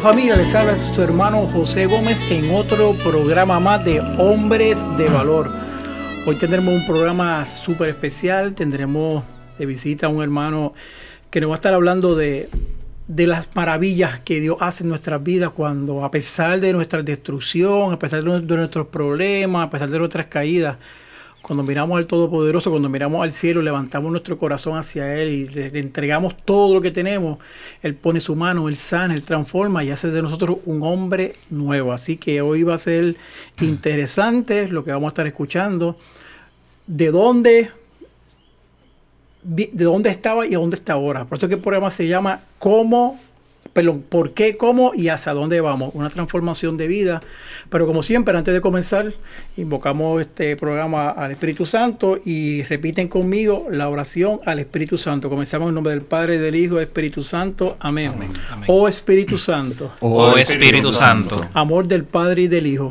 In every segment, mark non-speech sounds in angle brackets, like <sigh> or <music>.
Familia, les habla su hermano José Gómez en otro programa más de Hombres de Valor. Hoy tendremos un programa súper especial, tendremos de visita a un hermano que nos va a estar hablando de, de las maravillas que Dios hace en nuestras vidas cuando a pesar de nuestra destrucción, a pesar de, de nuestros problemas, a pesar de nuestras caídas, cuando miramos al Todopoderoso, cuando miramos al cielo, levantamos nuestro corazón hacia Él y le, entregamos todo lo que tenemos, Él pone su mano, Él sana, Él transforma y hace de nosotros un hombre nuevo. Así que hoy va a ser interesante lo que vamos a estar escuchando. De dónde, de dónde estaba y a dónde está ahora. Por eso que el programa se llama ¿Cómo? Perdón, ¿por qué, cómo y hacia dónde vamos? Una transformación de vida. Pero como siempre, antes de comenzar, invocamos este programa al Espíritu Santo y repiten conmigo la oración al Espíritu Santo. Comenzamos en nombre del Padre, del Hijo, del Espíritu Santo. Amén. Amén. Oh Espíritu Santo, Oh Espíritu Santo, amor del Padre y del Hijo,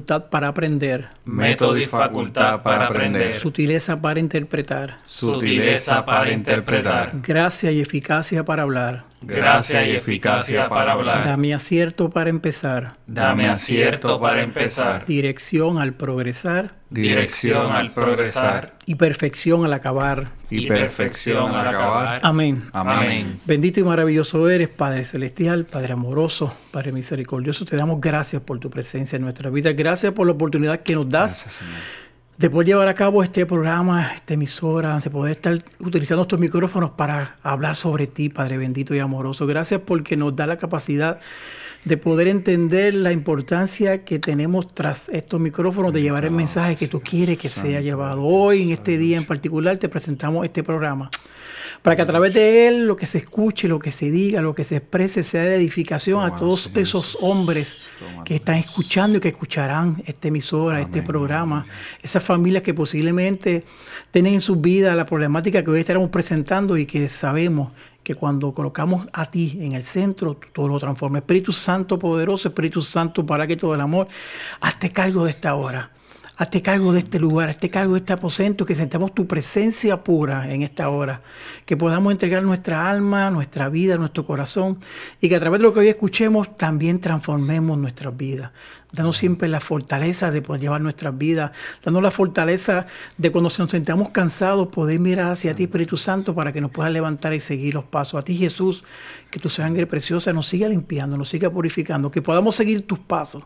para aprender, método y facultad para aprender, sutileza para interpretar, sutileza para interpretar, gracia y eficacia para hablar. Gracia y eficacia para hablar. Dame acierto para empezar, Dame acierto para empezar, dirección al progresar dirección al progresar y perfección al acabar. y perfección al acabar. Amén. Amén. Bendito y maravilloso eres, Padre Celestial, Padre amoroso, Padre misericordioso. Te damos gracias por tu presencia en nuestra vida. Gracias por la oportunidad que nos das de poder llevar a cabo este programa, esta emisora, de poder estar utilizando estos micrófonos para hablar sobre ti, Padre bendito y amoroso. Gracias porque nos da la capacidad de poder entender la importancia que tenemos tras estos micrófonos, de llevar el mensaje que tú quieres que sea llevado. Hoy, en este día en particular, te presentamos este programa para que a través de él lo que se escuche, lo que se diga, lo que se exprese sea de edificación a todos esos hombres que están escuchando y que escucharán esta emisora, este programa, esas familias que posiblemente tienen en sus vidas la problemática que hoy estaremos presentando y que sabemos que cuando colocamos a ti en el centro, tú todo lo transforma. Espíritu Santo poderoso, Espíritu Santo para que todo el amor, hazte cargo de esta hora. Hazte cargo de este lugar, hazte cargo de este aposento, que sentamos tu presencia pura en esta hora, que podamos entregar nuestra alma, nuestra vida, nuestro corazón, y que a través de lo que hoy escuchemos también transformemos nuestras vidas. Danos siempre la fortaleza de poder llevar nuestras vidas, danos la fortaleza de cuando nos sentamos cansados, poder mirar hacia ti, Espíritu Santo, para que nos puedas levantar y seguir los pasos. A ti, Jesús, que tu sangre preciosa nos siga limpiando, nos siga purificando, que podamos seguir tus pasos.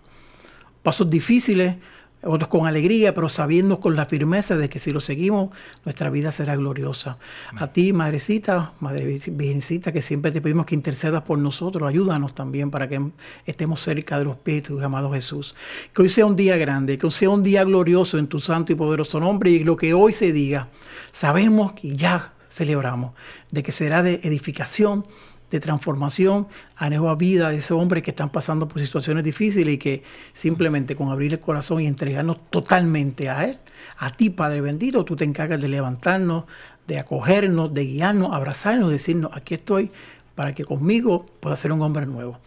Pasos difíciles, otros con alegría, pero sabiendo con la firmeza de que si lo seguimos, nuestra vida será gloriosa. A ti, Madrecita, Madre Virgencita, que siempre te pedimos que intercedas por nosotros, ayúdanos también para que estemos cerca de los pies de tu amado Jesús. Que hoy sea un día grande, que hoy sea un día glorioso en tu santo y poderoso nombre y lo que hoy se diga, sabemos y ya celebramos de que será de edificación, de transformación a nueva vida de esos hombres que están pasando por situaciones difíciles y que simplemente con abrir el corazón y entregarnos totalmente a Él, a ti Padre bendito, tú te encargas de levantarnos, de acogernos, de guiarnos, abrazarnos, decirnos, aquí estoy para que conmigo pueda ser un hombre nuevo.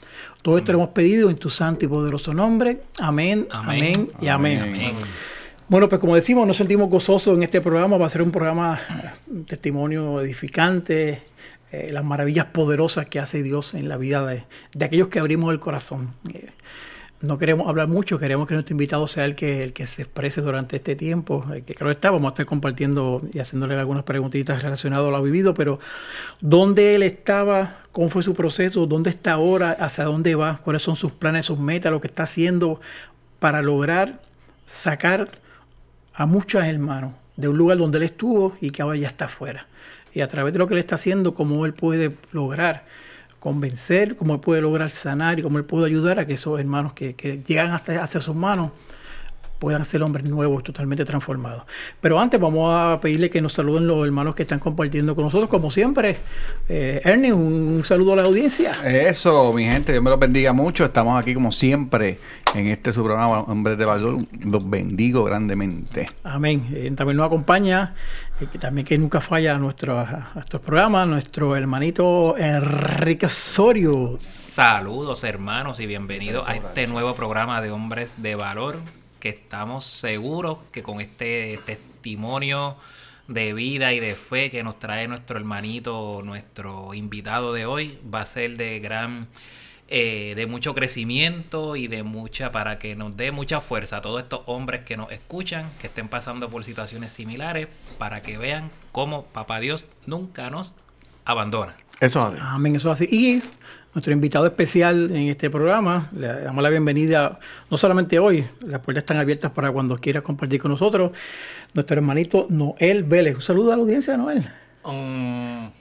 Todo esto lo hemos pedido en tu santo y poderoso nombre. Amén, amén, Amén. y amén. Amén. Bueno, pues como decimos, nos sentimos gozosos en este programa. Va a ser un programa, eh, un testimonio edificante, eh, las maravillas poderosas que hace Dios en la vida de, de aquellos que abrimos el corazón. Eh, no queremos hablar mucho, queremos que nuestro invitado sea el que, el que se exprese durante este tiempo, el que creo está, vamos a estar compartiendo y haciéndole algunas preguntitas relacionadas a lo vivido, pero ¿dónde él estaba? ¿Cómo fue su proceso? ¿Dónde está ahora? ¿Hacia dónde va? ¿Cuáles son sus planes, sus metas? Lo que está haciendo para lograr sacar a muchos hermanos de un lugar donde él estuvo y que ahora ya está afuera. Y a través de lo que él está haciendo, cómo él puede lograr convencer, cómo él puede lograr sanar y cómo él puede ayudar a que esos hermanos que, llegan hasta sus manos puedan ser hombres nuevos, totalmente transformados. Pero antes vamos a pedirle que nos saluden los hermanos que están compartiendo con nosotros, como siempre. Eh, Ernie, un, un saludo a la audiencia. Eso, mi gente, Dios me los bendiga mucho. Estamos aquí como siempre en este su programa Hombres de Valor. Los bendigo grandemente. Amén. Eh, también nos acompaña, eh, que también que nunca falla a nuestro, a nuestro programa, nuestro hermanito Enrique Osorio. Saludos hermanos y bienvenidos a este nuevo programa de Hombres de Valor que estamos seguros que con este testimonio de vida y de fe que nos trae nuestro hermanito, nuestro invitado de hoy, va a ser de gran, eh, de mucho crecimiento y de mucha, para que nos dé mucha fuerza a todos estos hombres que nos escuchan, que estén pasando por situaciones similares, para que vean cómo Papá Dios nunca nos abandona. Eso Amén, eso es así. Y nuestro invitado especial en este programa, le damos la bienvenida, no solamente hoy, las puertas están abiertas para cuando quiera compartir con nosotros, nuestro hermanito Noel Vélez. Un saludo a la audiencia, Noel. Un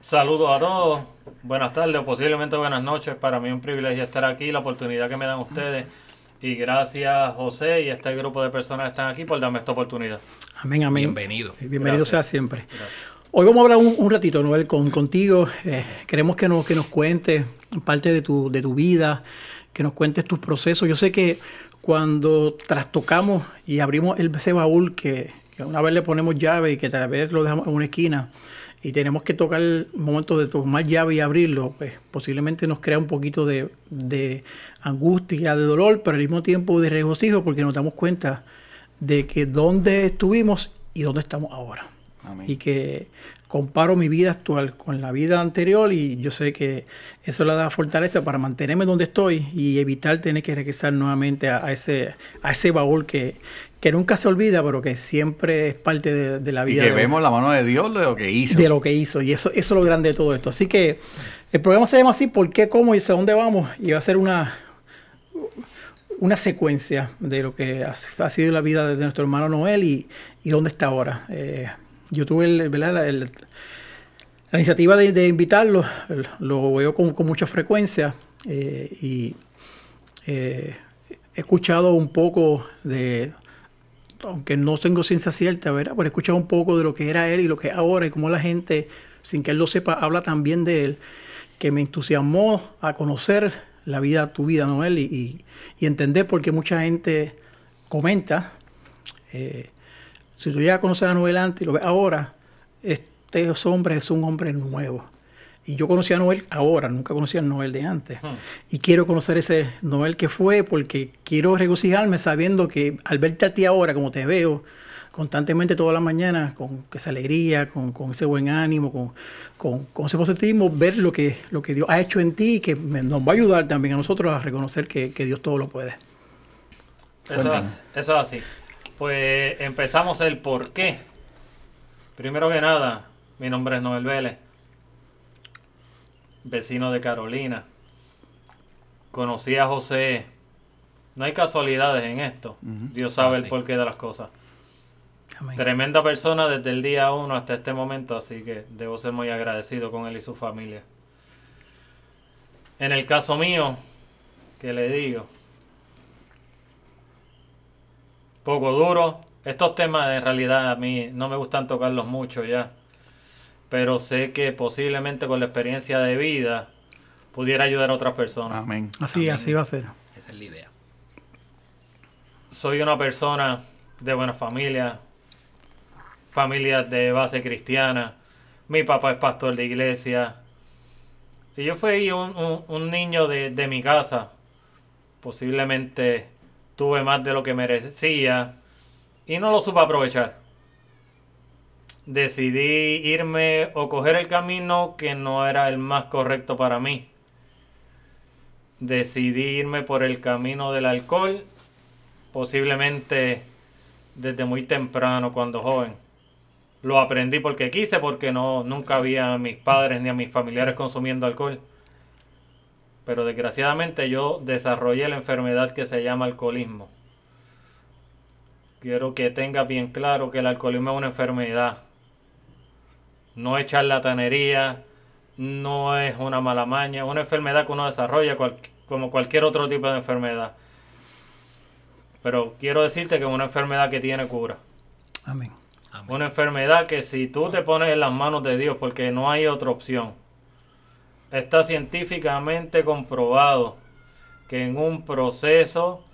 saludo a todos, buenas tardes o posiblemente buenas noches. Para mí es un privilegio estar aquí, la oportunidad que me dan ustedes. Y gracias José y a este grupo de personas que están aquí por darme esta oportunidad. Amén, amén. Bienvenido. Sí, bienvenido Gracias. sea siempre. Gracias. Hoy vamos a hablar un, un ratito, Noel, con, contigo. Eh, queremos que nos, que nos cuentes parte de tu, de tu vida, que nos cuentes tus procesos. Yo sé que cuando trastocamos y abrimos el, ese baúl que, que una vez le ponemos llave y que tal vez lo dejamos en una esquina y tenemos que tocar el momento de tomar llave y abrirlo, pues posiblemente nos crea un poquito de, de angustia, de dolor, pero al mismo tiempo de regocijo porque nos damos cuenta de que dónde estuvimos y dónde estamos ahora Amén. y que comparo mi vida actual con la vida anterior y yo sé que eso le da fortaleza para mantenerme donde estoy y evitar tener que regresar nuevamente a, a ese, a ese baúl que, que nunca se olvida, pero que siempre es parte de, de la Y vida. que de- vemos la mano de Dios de lo que hizo. de lo que hizo. Y eso, eso es lo grande de todo esto. Así que el programa se llama así, ¿por qué, cómo y hacia dónde vamos? Y va a ser una, una secuencia de lo que ha, ha sido la vida de nuestro hermano Noel y, y dónde está ahora. Eh, yo tuve. La, iniciativa de, invitarlo, lo veo con, con mucha frecuencia eh, y eh, he escuchado un poco de, aunque no tengo ciencia cierta, ¿verdad? Pero he escuchado un poco de lo que era él y lo que es ahora y cómo la gente, sin que él lo sepa, habla también de él, que me entusiasmó a conocer la vida, tu vida, Noel, y entender por qué mucha gente comenta. eh, si tú llegas a conocer a Noel antes y lo ves ahora, este hombre es un hombre nuevo. Y yo conocí a Noel ahora, nunca conocí a Noel de antes. Y quiero conocer ese Noel que fue porque quiero regocijarme sabiendo que al verte a ti ahora, como te veo, constantemente todas las mañanas, con esa alegría, con, con ese buen ánimo, con, con, con ese positivismo, ver lo que, lo que Dios ha hecho en ti y que me- nos va a ayudar también a nosotros a reconocer que, que Dios todo lo puede. Eso es, eso es así. Pues empezamos el por qué. Primero que nada, mi nombre es Noel Vélez, vecino de Carolina. Conocí a José. No hay casualidades en esto. Dios sabe Ah, el sí. porqué de las cosas. Amén. Tremenda persona desde el día uno hasta este momento, así que debo ser muy agradecido con él y su familia. En el caso mío, que le digo, poco duro. Estos temas en realidad a mí no me gustan tocarlos mucho ya, pero sé que posiblemente con la experiencia de vida pudiera ayudar a otras personas. Amén. Así, Amén. así va a ser. Esa es la idea. soy una persona de buena familia, familia de base cristiana. Mi papá es pastor de iglesia. Y yo fui un, un- un niño de, de mi casa. Posiblemente tuve más de lo que merecía y no lo supe aprovechar. Decidí irme o coger el camino que no era el más correcto para mí. decidí irme por el camino del alcohol, posiblemente desde muy temprano, cuando joven. Lo aprendí porque quise, porque no, nunca había a mis padres ni a mis familiares consumiendo alcohol. Pero desgraciadamente yo desarrollé la enfermedad que se llama alcoholismo. Quiero que tenga bien claro que el alcoholismo es una enfermedad. No es charlatanería, no es una mala maña, es una enfermedad que uno desarrolla como cualquier otro tipo de enfermedad. Pero quiero decirte que es una enfermedad que tiene cura. Amén. Una enfermedad que si tú te pones en las manos de Dios, porque no hay otra opción, está científicamente comprobado que en un proceso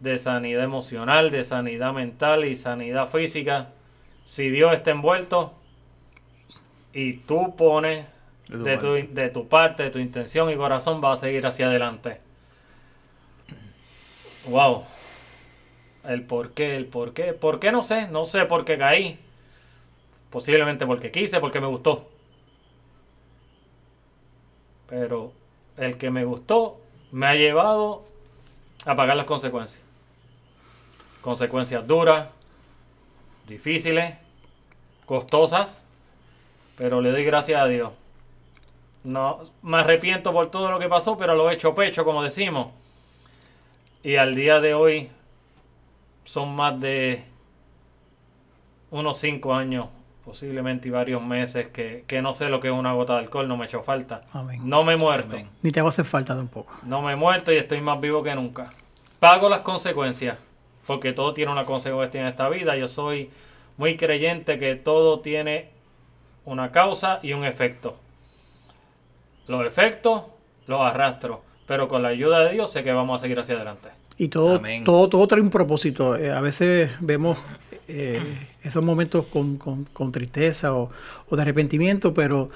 de sanidad emocional, de sanidad mental y sanidad física, si Dios está envuelto y tú pones de tu, de tu, parte, de tu intención y corazón, vas a seguir hacia adelante. Wow. El por qué, el por qué. ¿Por qué no sé? No sé por qué caí. Posiblemente porque quise, porque me gustó. Pero el que me gustó me ha llevado a pagar las consecuencias. Consecuencias duras, difíciles, costosas, pero le doy gracias a Dios. No me arrepiento por todo lo que pasó, pero lo he hecho pecho, como decimos. Y al día de hoy son más de unos cinco años, posiblemente y varios meses, que, no sé lo que es una gota de alcohol, no me he hecho falta. No me he muerto. Ni te va a hacer falta tampoco. No me he muerto y estoy más vivo que nunca. Pago las consecuencias, porque todo tiene una consecuencia en esta vida. Yo soy muy creyente que todo tiene una causa y un efecto. Los efectos los arrastro, pero con la ayuda de Dios sé que vamos a seguir hacia adelante. Y todo, todo, todo trae un propósito. Eh, a veces vemos eh, esos momentos con, con, tristeza o, de arrepentimiento, pero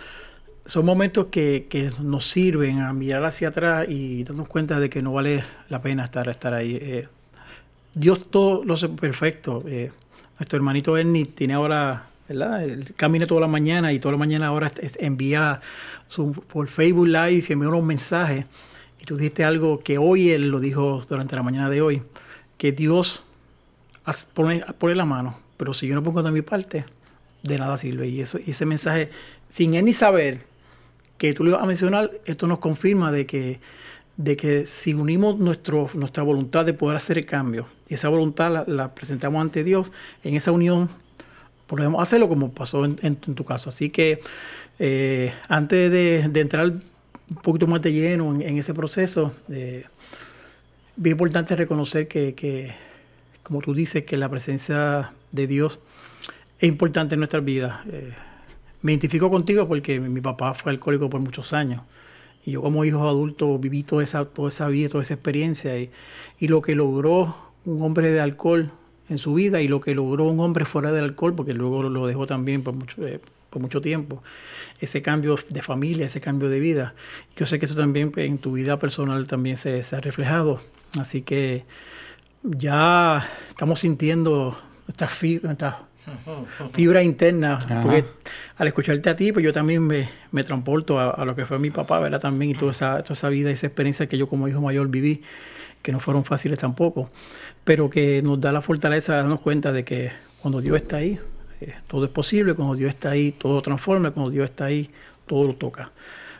son momentos que, que, nos sirven a mirar hacia atrás y darnos cuenta de que no vale la pena estar, estar ahí. Eh, Dios todo lo hace perfecto. nuestro hermanito Ernie tiene ahora ¿verdad? Él camina toda la mañana y toda la mañana ahora envía su, por Facebook Live y envía unos mensajes. Y tú dijiste algo que hoy él lo dijo durante la mañana de hoy, que Dios pone, pone la mano, pero si yo no pongo de mi parte, de nada sirve. Y, eso, y ese mensaje, sin él ni saber que tú le ibas a mencionar, esto nos confirma de que, de que si unimos nuestro, nuestra voluntad de poder hacer el cambio, y esa voluntad la, la presentamos ante Dios, en esa unión podemos hacerlo como pasó en, tu caso. Así que eh, antes de, entrar un poquito más de lleno en, ese proceso, eh, bien importante reconocer que, como tú dices, que la presencia de Dios es importante en nuestras vidas. Eh, me identifico contigo porque mi papá fue alcohólico por muchos años. Y yo como hijo adulto viví toda esa, toda esa vida, toda esa experiencia. Y, y lo que logró un hombre de alcohol en su vida y lo que logró un hombre fuera del alcohol, porque luego lo dejó también por mucho, eh, por mucho tiempo, ese cambio de familia, ese cambio de vida. Yo sé que eso también en tu vida personal también se, ha reflejado, así que ya estamos sintiendo nuestra fibra, <laughs> fibra interna, porque al escucharte a ti, pues yo también me, me transporto a, lo que fue mi papá, ¿verdad? También y toda esa, toda esa vida, esa experiencia que yo como hijo mayor viví que no fueron fáciles tampoco, pero que nos da la fortaleza de darnos cuenta de que cuando Dios está ahí, eh, todo es posible, cuando Dios está ahí, todo transforma, cuando Dios está ahí, todo lo toca.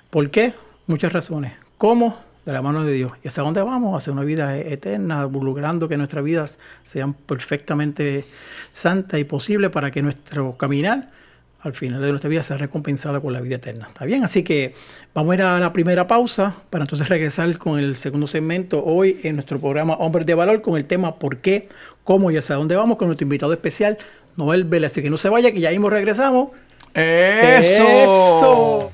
¿Por qué? Muchas razones. ¿Cómo? De la mano de Dios. ¿Y hacia dónde vamos? Hacia una vida eterna, logrando que nuestras vidas sean perfectamente santas y posibles para que nuestro caminar al final de nuestra vida sea recompensada con la vida eterna. ¿Está bien? Así que vamos a ir a la primera pausa para entonces regresar con el segundo segmento hoy en nuestro programa Hombres de Valor con el tema ¿Por qué? ¿Cómo? y hacia dónde vamos con nuestro invitado especial, Noel Vélez. Así que no se vaya, que ya mismo regresamos. ¡Eso!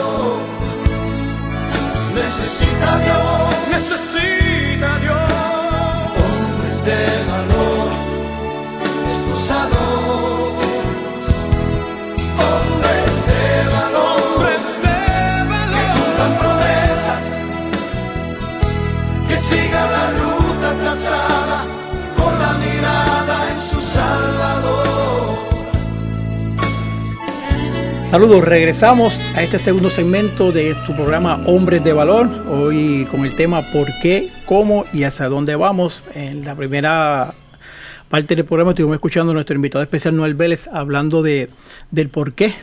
Necesita Dios. Necesita Dios. Saludos, regresamos a este segundo segmento de tu programa Hombres de Valor. Hoy con el tema por qué, cómo y hacia dónde vamos. En la primera parte del programa estuvimos escuchando a nuestro invitado especial Noel Vélez hablando de, del por qué,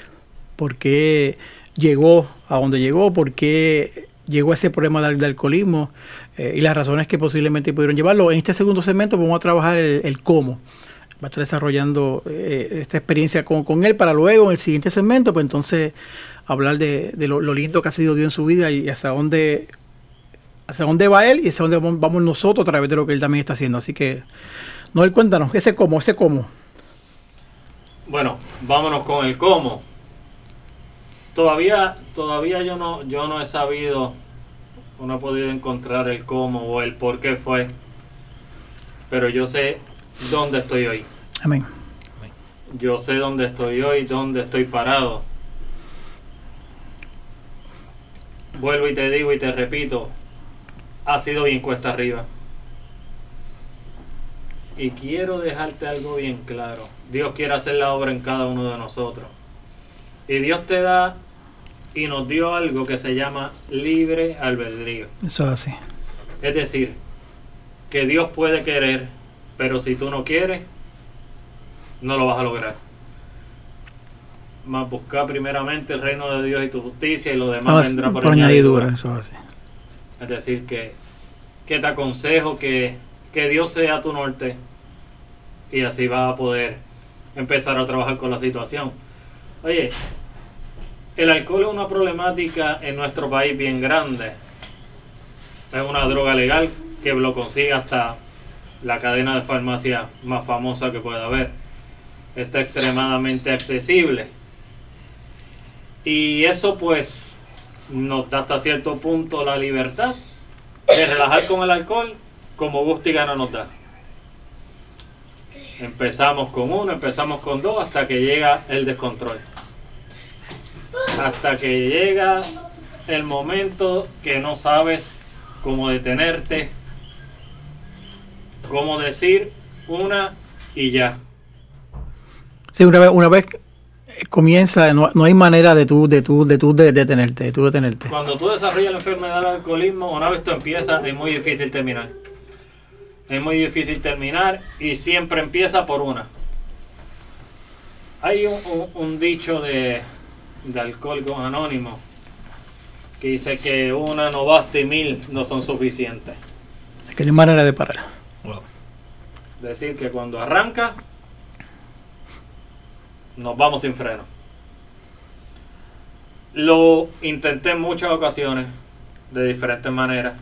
por qué llegó a donde llegó, por qué llegó ese problema del, del alcoholismo eh, y las razones que posiblemente pudieron llevarlo. En este segundo segmento vamos a trabajar el cómo. Va a estar desarrollando eh, esta experiencia con, con él para luego en el siguiente segmento, pues entonces hablar de, lo, lo lindo que ha sido Dios en su vida y hacia dónde hacia dónde va él y hacia dónde vamos nosotros a través de lo que él también está haciendo. Así que, Noel, cuéntanos, ese cómo, ese cómo. Bueno, vámonos con el cómo. Todavía, todavía yo no, yo no he sabido, no he podido encontrar el cómo o el por qué fue. Pero yo sé dónde estoy hoy. Amén. Yo sé dónde estoy hoy, dónde estoy parado. Vuelvo y te digo y te repito, ha sido bien cuesta arriba. Y quiero dejarte algo bien claro. Dios quiere hacer la obra en cada uno de nosotros. Y Dios te da y nos dio algo que se llama libre albedrío. Eso es así. Es decir, que Dios puede querer, pero si tú no quieres, no lo vas a lograr. Más buscar primeramente el reino de Dios y tu justicia y lo demás Ah, vendrá por, por añadidura. añadidura, eso. Es decir, que, que te aconsejo que, que Dios sea tu norte y así vas a poder empezar a trabajar con la situación. Oye, el alcohol es una problemática en nuestro país bien grande. Es una droga legal que lo consigue hasta la cadena de farmacia más famosa que pueda haber. Está extremadamente accesible. Y eso pues nos da hasta cierto punto la libertad de relajar con el alcohol como gusto y gana nos da. Empezamos con uno, empezamos con dos, hasta que llega el descontrol. Hasta que llega el momento que no sabes cómo detenerte, cómo decir una y ya. Sí, una vez, una vez comienza, no, no hay manera de tú, de tú, de tú de, detenerte, de tú detenerte. Cuando tú desarrollas la enfermedad del alcoholismo, una vez tú empiezas, es muy difícil terminar. Es muy difícil terminar y siempre empieza por una. Hay un, un- un dicho de, de Alcohólicos Anónimos que dice que una no basta y mil no son suficientes. Es que no hay manera de parar. Decir, que cuando arranca, nos vamos sin freno. Lo intenté en muchas ocasiones, de diferentes maneras,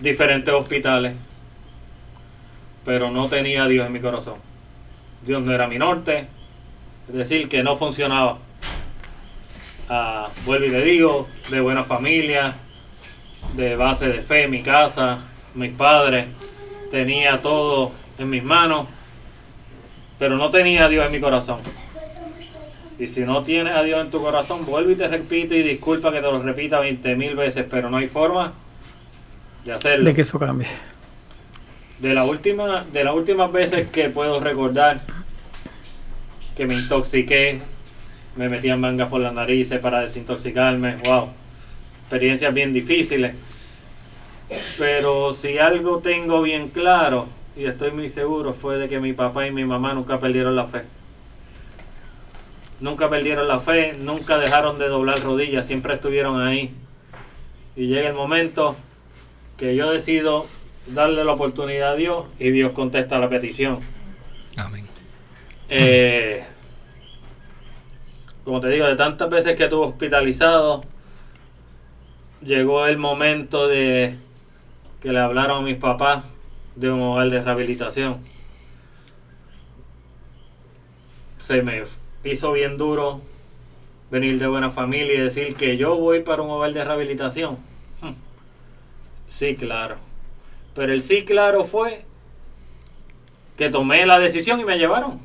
diferentes hospitales, pero no tenía a Dios en mi corazón. Dios no era mi norte, es decir, que no funcionaba. Ah, vuelvo y le digo, de buena familia, de base de fe, mi casa, mis padres, tenía todo en mis manos, pero no tenía a Dios en mi corazón. Y si no tienes a Dios en tu corazón, vuelvo y te repito y disculpa que te lo repita 20 mil veces, pero no hay forma de hacerlo. De que eso cambie. De la última, de las últimas veces que puedo recordar que me intoxiqué, me metían mangas por las narices para desintoxicarme, wow, experiencias bien difíciles. Pero si algo tengo bien claro, y estoy muy seguro, fue de que mi papá y mi mamá nunca perdieron la fe. Nunca perdieron la fe, nunca dejaron de doblar rodillas, siempre estuvieron ahí. Y llega el momento que yo decido darle la oportunidad a Dios y Dios contesta la petición. Amén. Eh, como te digo, de tantas veces que estuve hospitalizado, llegó el momento de que le hablaron mis papás de un hogar de rehabilitación. Se me hizo bien duro venir de buena familia y decir que yo voy para un hogar de rehabilitación. Hmm. Sí, claro. Pero el sí, claro fue que tomé la decisión y me llevaron.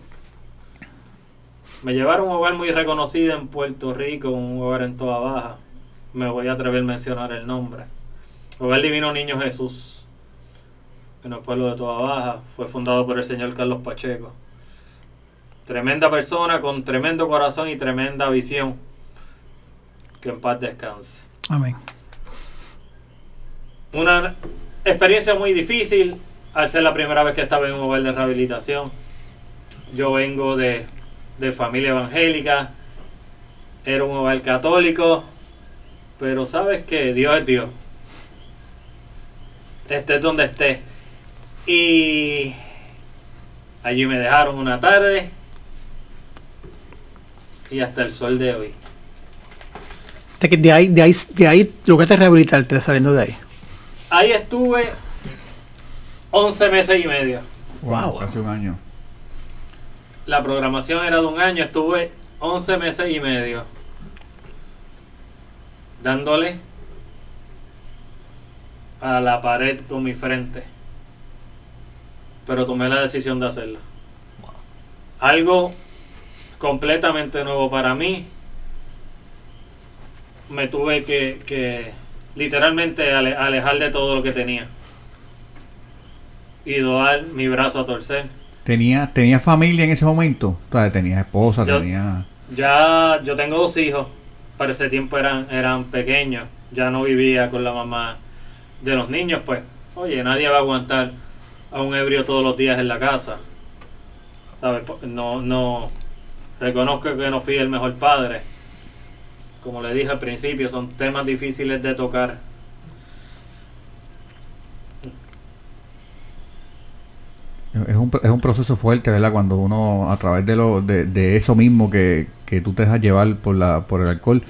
Me llevaron a un hogar muy reconocido en Puerto Rico, un hogar en Toa Baja. Me voy a atrever a mencionar el nombre. Hogar Divino Niño Jesús, en el pueblo de Toda Baja, fue fundado por el señor Carlos Pacheco. Tremenda persona con tremendo corazón y tremenda visión. Que en paz descanse. Amén. Una experiencia muy difícil al ser la primera vez que estaba en un hogar de rehabilitación. Yo vengo de, de familia evangélica, era un hogar católico, pero sabes que Dios es Dios. Estés donde estés. Y allí me dejaron una tarde y hasta el sol de hoy. De, ahí, de ahí, de ahí lograste rehabilitarte saliendo de ahí. Ahí estuve 11 meses y medio. Wow. Casi un año. La programación era de un año, estuve 11 meses y medio dándole a la pared con mi frente. Pero tomé la decisión de hacerlo. Algo completamente nuevo para mí. Me tuve que, que literalmente ale- alejar de todo lo que tenía. Y doar mi brazo a torcer. ¿Tenía, ¿Tenía familia en ese momento? O sea, tenía esposa, Yo- tenía... Ya yo tengo dos hijos. Para ese tiempo eran, eran pequeños. Ya no vivía con la mamá de los niños, pues. Oye, nadie va a aguantar a un ebrio todos los días en la casa. ¿Sabes? No, no. Reconozco que no fui el mejor padre. Como le dije al principio, son temas difíciles de tocar. Es un, es un proceso fuerte, ¿verdad? Cuando uno, a través de, lo, de, de eso mismo que, que tú te dejas llevar por, la, por el alcohol,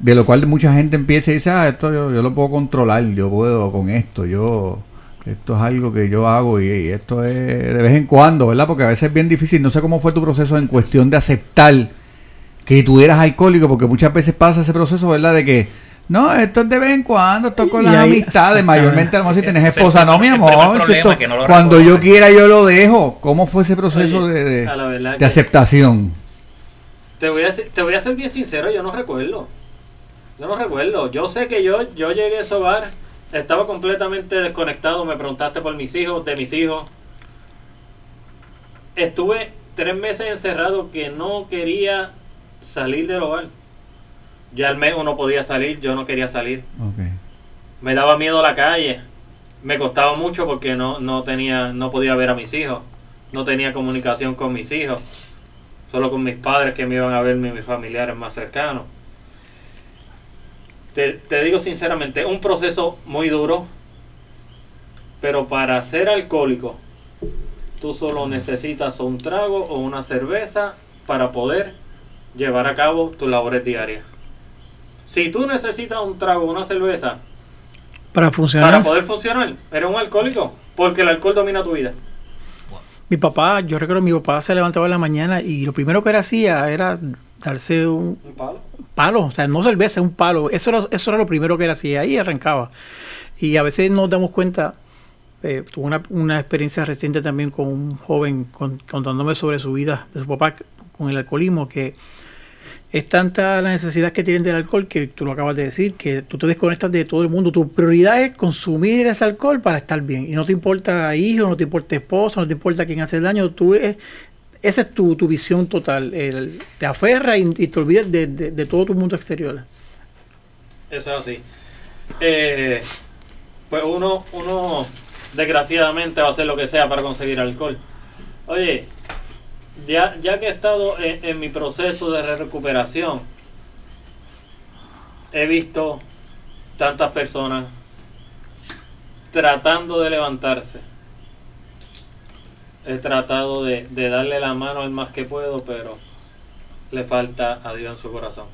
de lo cual mucha gente empieza y dice, ah, esto yo, yo lo puedo controlar, yo puedo con esto, yo, esto es algo que yo hago y, y esto es de vez en cuando, ¿verdad? Porque a veces es bien difícil, no sé cómo fue tu proceso en cuestión de aceptar que tú eras alcohólico, porque muchas veces pasa ese proceso, ¿verdad? De que, no, esto es de vez en cuando, esto es con Y las ahí- amistades, mayormente a lo mejor si Ese- tenés ese es el esposa, no, mi amor, si esto- no cuando yo quiera yo lo dejo. ¿Cómo fue ese proceso Oye, de, de- aceptación? Te voy, a ser, te voy a ser bien sincero, yo no recuerdo. Yo no recuerdo. Yo sé que yo, yo llegué a ese hogar, estaba completamente desconectado. Me preguntaste por mis hijos, de mis hijos. Estuve tres meses encerrado que no quería salir del hogar. Ya al mes uno podía salir, yo no quería salir. Ok. Me daba miedo la calle. Me costaba mucho porque no, no tenía, no podía ver a mis hijos. No tenía comunicación con mis hijos. Solo con mis padres que me iban a ver mi- mis familiares más cercanos. Te, te digo sinceramente, un proceso muy duro. Pero para ser alcohólico, tú solo necesitas un trago o una cerveza para poder llevar a cabo tus labores diarias. Si tú necesitas un trago o una cerveza Para funcionar. para poder funcionar, eres un alcohólico, porque el alcohol domina tu vida. Mi papá, yo recuerdo mi papá se levantaba en la mañana y lo primero que él hacía era darse un Un palo. palo, o sea, no cerveza, un palo. Eso era, eso era lo primero que él hacía, ahí arrancaba. Y a veces nos damos cuenta, eh, tuve una, una experiencia reciente también con un joven con- contándome sobre su vida de su papá con el alcoholismo, que es tanta la necesidad que tienen del alcohol que tú lo acabas de decir, que tú te desconectas de todo el mundo. Tu prioridad es consumir ese alcohol para estar bien. Y no te importa hijo, no te importa esposa, no te importa quién hace daño. Tú es, esa es tu, tu visión total. El- te aferra y, te olvidas de, de- todo tu mundo exterior. Eso es así. Eh, pues uno, uno desgraciadamente va a hacer lo que sea para conseguir alcohol. Oye, ya, ya que he estado en mi proceso de recuperación, he visto tantas personas tratando de levantarse. He tratado de, de darle la mano al más que puedo, pero le falta a Dios en su corazón.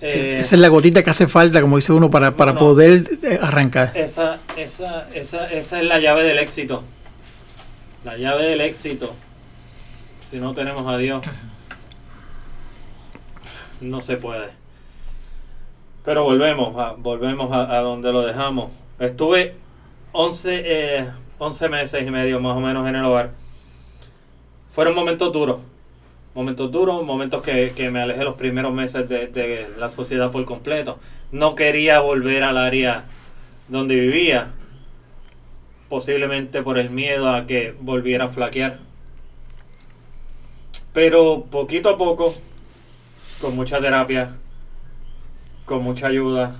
Eh, Esa es la gotita que hace falta, como dice uno, para, para poder eh, arrancar. Esa, esa, esa, esa es la llave del éxito. La llave del éxito. Si no tenemos a Dios, no se puede. Pero volvemos, a, volvemos a, a donde lo dejamos. Estuve 11, eh, 11 meses y medio más o menos en el hogar. Fueron momentos duros. Momentos duros, momentos que, que me alejé los primeros meses de, de la sociedad por completo. no quería volver al área donde vivía, posiblemente por el miedo a que volviera a flaquear. Pero poquito a poco, con mucha terapia, con mucha ayuda,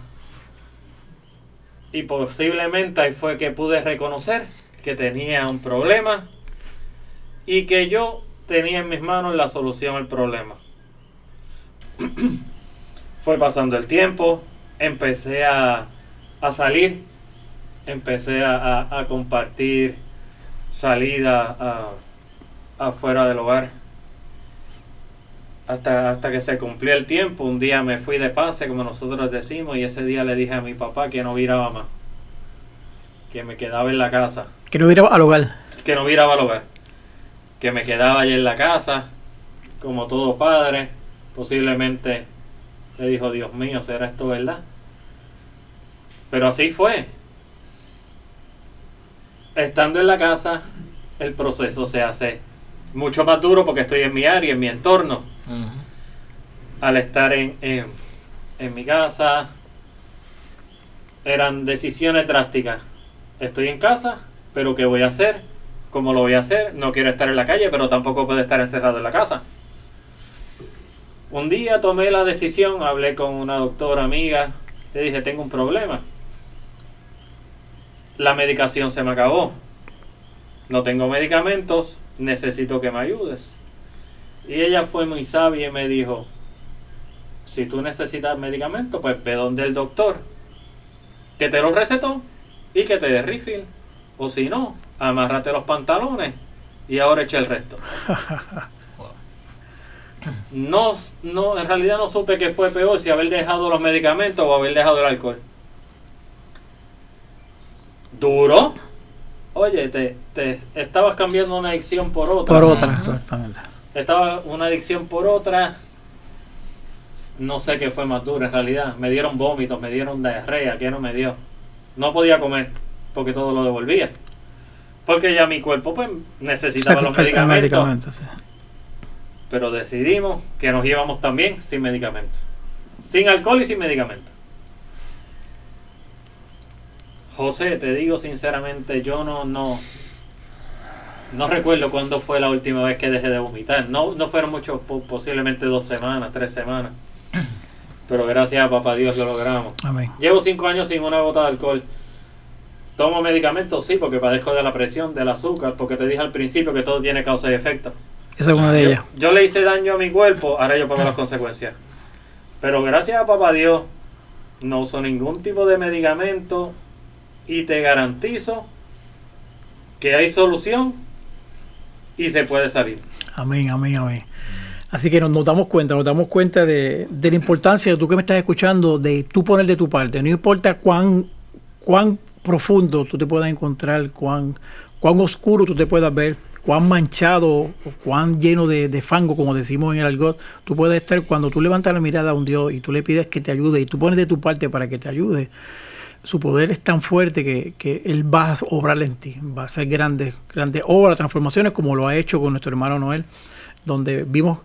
y posiblemente ahí fue que pude reconocer que tenía un problema y que yo tenía en mis manos la solución al problema. <clears throat> fue pasando el tiempo, empecé a, a salir, empecé a, a- compartir salida afuera del hogar. Hasta, hasta que se cumplió el tiempo, un día me fui de pase, como nosotros decimos, y ese día le dije a mi papá que no viraba más, que me quedaba en la casa, Que no hubiera al hogar. que no viraba al hogar, que me quedaba allí en la casa, como todo padre, posiblemente le dijo, Dios mío, ¿será esto verdad? Pero así fue. Estando en la casa, el proceso se hace mucho más duro porque estoy en mi área, en mi entorno. Al estar en, en, en mi casa, eran decisiones drásticas. Estoy en casa, pero ¿qué voy a hacer? ¿Cómo lo voy a hacer? No quiero estar en la calle, pero tampoco puedo estar encerrado en la casa. Un día tomé la decisión, hablé con una doctora amiga, le dije, tengo un problema. La medicación se me acabó. No tengo medicamentos, necesito que me ayudes. Y ella fue muy sabia y me dijo, si tú necesitas medicamentos, pues ve donde el doctor, que te lo recetó y que te dé refill. O si no, amárrate los pantalones y ahora echa el resto. <laughs> No, no, en realidad no supe qué fue peor, si haber dejado los medicamentos o haber dejado el alcohol. Duro. Oye, te, te estabas cambiando una adicción por otra. Por otra, exactamente. Estaba una adicción por otra. No sé qué fue más duro en realidad. Me dieron vómitos, me dieron diarrea, ¿qué no me dio? No podía comer porque todo lo devolvía. Porque ya mi cuerpo pues necesitaba los medicamentos. sí. Pero decidimos que nos íbamos también sin medicamentos. Sin alcohol y sin medicamentos. José, te digo sinceramente, yo no, no, no recuerdo cuándo fue la última vez que dejé de vomitar. No, no fueron muchos, po- posiblemente dos semanas, tres semanas. Pero gracias a papá Dios lo logramos. Amén. Llevo cinco años sin una gota de alcohol. Tomo medicamentos, sí, porque padezco de la presión, del azúcar, porque te dije al principio que todo tiene causa y efecto. Esa es una de Yo, ellas. yo le hice daño a mi cuerpo, ahora yo pago las <laughs> consecuencias. Pero gracias a papá Dios, no uso ningún tipo de medicamento y te garantizo que hay solución y se puede salir. Amén, amén, amén. Así que nos, damos cuenta, nos damos cuenta de, la importancia de tú que me estás escuchando, de tú poner de tu parte. No importa cuán, cuán profundo tú te puedas encontrar, cuán, cuán oscuro tú te puedas ver, cuán manchado cuán lleno de, de fango, como decimos en el argot, tú puedes estar cuando tú levantas la mirada a un Dios y tú le pides que te ayude y tú pones de tu parte para que te ayude. Su poder es tan fuerte que, que Él va a obrar en ti, va a hacer grandes, grandes obras, transformaciones, como lo ha hecho con nuestro hermano Noel, donde vimos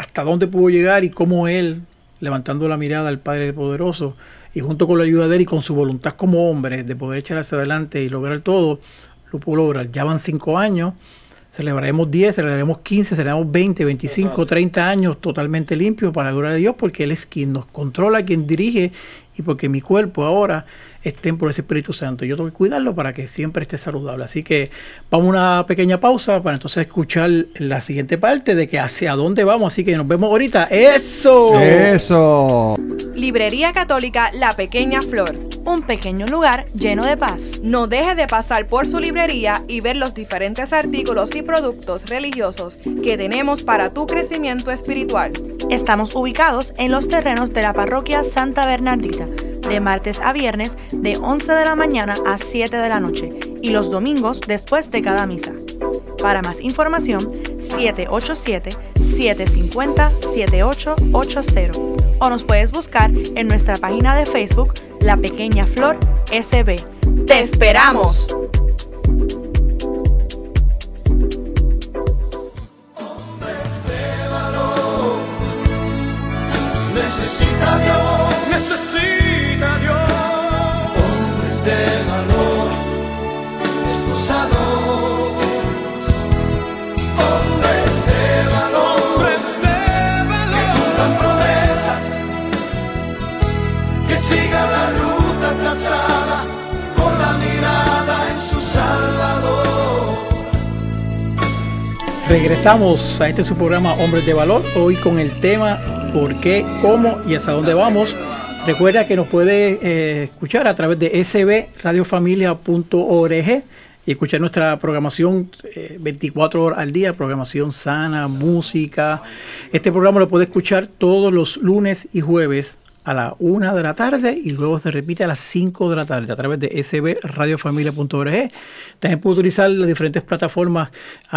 hasta dónde pudo llegar y cómo Él, levantando la mirada al Padre Poderoso, y junto con la ayuda de Él y con su voluntad como hombre de poder echar hacia adelante y lograr todo, lo pudo lograr. Ya van cinco años, celebraremos 10, celebraremos 15, celebraremos 20, 25, 30 años totalmente limpios para la gloria de Dios, porque Él es quien nos controla, quien dirige, y porque mi cuerpo ahora es templo de ese Espíritu Santo. Yo tengo que cuidarlo para que siempre esté saludable. Así que vamos a una pequeña pausa para entonces escuchar la siguiente parte de que hacia dónde vamos. Así que nos vemos ahorita. ¡Eso! Eso. Librería Católica La Pequeña Flor. Un pequeño lugar lleno de paz. No deje de pasar por su librería y ver los diferentes artículos y productos religiosos que tenemos para tu crecimiento espiritual. Estamos ubicados en los terrenos de la parroquia Santa Bernardita, de martes a viernes de 11 de la mañana a 7 de la noche y los domingos después de cada misa. Para más información, 787-750-7880 o nos puedes buscar en nuestra página de Facebook La Pequeña Flor SB. ¡Te esperamos! Necesita Dios, Necesita Regresamos a este su programa Hombres de Valor, hoy con el tema por qué, cómo y hasta dónde vamos. Recuerda que nos puede eh, escuchar a través de sbradiofamilia.org y escuchar nuestra programación 24 eh, horas al día, programación sana, música. Este programa lo puede escuchar todos los lunes y jueves a la 1 de la tarde y luego se repite a las 5 de la tarde a través de sbradiofamilia.org. También puede utilizar las diferentes plataformas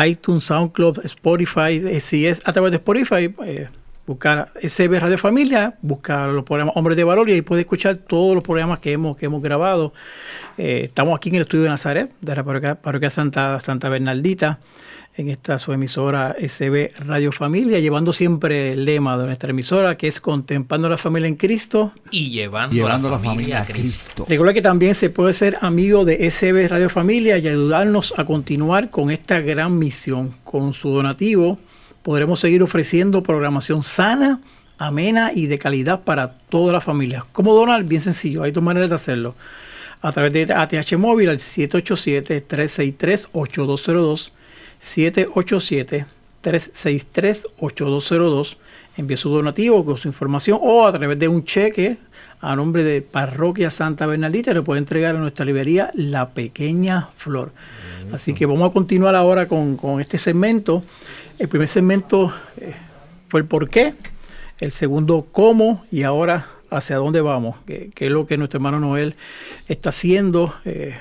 iTunes, SoundCloud, Spotify. Eh, si es a través de Spotify, eh, buscar SB Radio Familia, buscar los programas Hombres de Valor y ahí puede escuchar todos los programas que hemos, que hemos grabado. Eh, estamos aquí en el estudio de Nazaret, de la parroquia, Santa, Santa Bernaldita en esta su emisora SB Radio Familia, llevando siempre el lema de nuestra emisora, que es contemplando la familia en Cristo y llevando, la, familia a Cristo. Recuerda que también se puede ser amigo de SB Radio Familia y ayudarnos a continuar con esta gran misión. Con su donativo podremos seguir ofreciendo programación sana, amena y de calidad para toda la familia. ¿Cómo donar? Bien sencillo, hay dos maneras de hacerlo. A través de ATH Móvil al 787-363-8202 787-363-8202. Envíe su donativo con su información o a través de un cheque a nombre de Parroquia Santa Bernaldita le puede entregar a nuestra librería La Pequeña Flor. Así que vamos a continuar ahora con, este segmento. El primer segmento eh, fue el por qué, el segundo cómo y ahora hacia dónde vamos, qué es lo que nuestro hermano Noel está haciendo eh,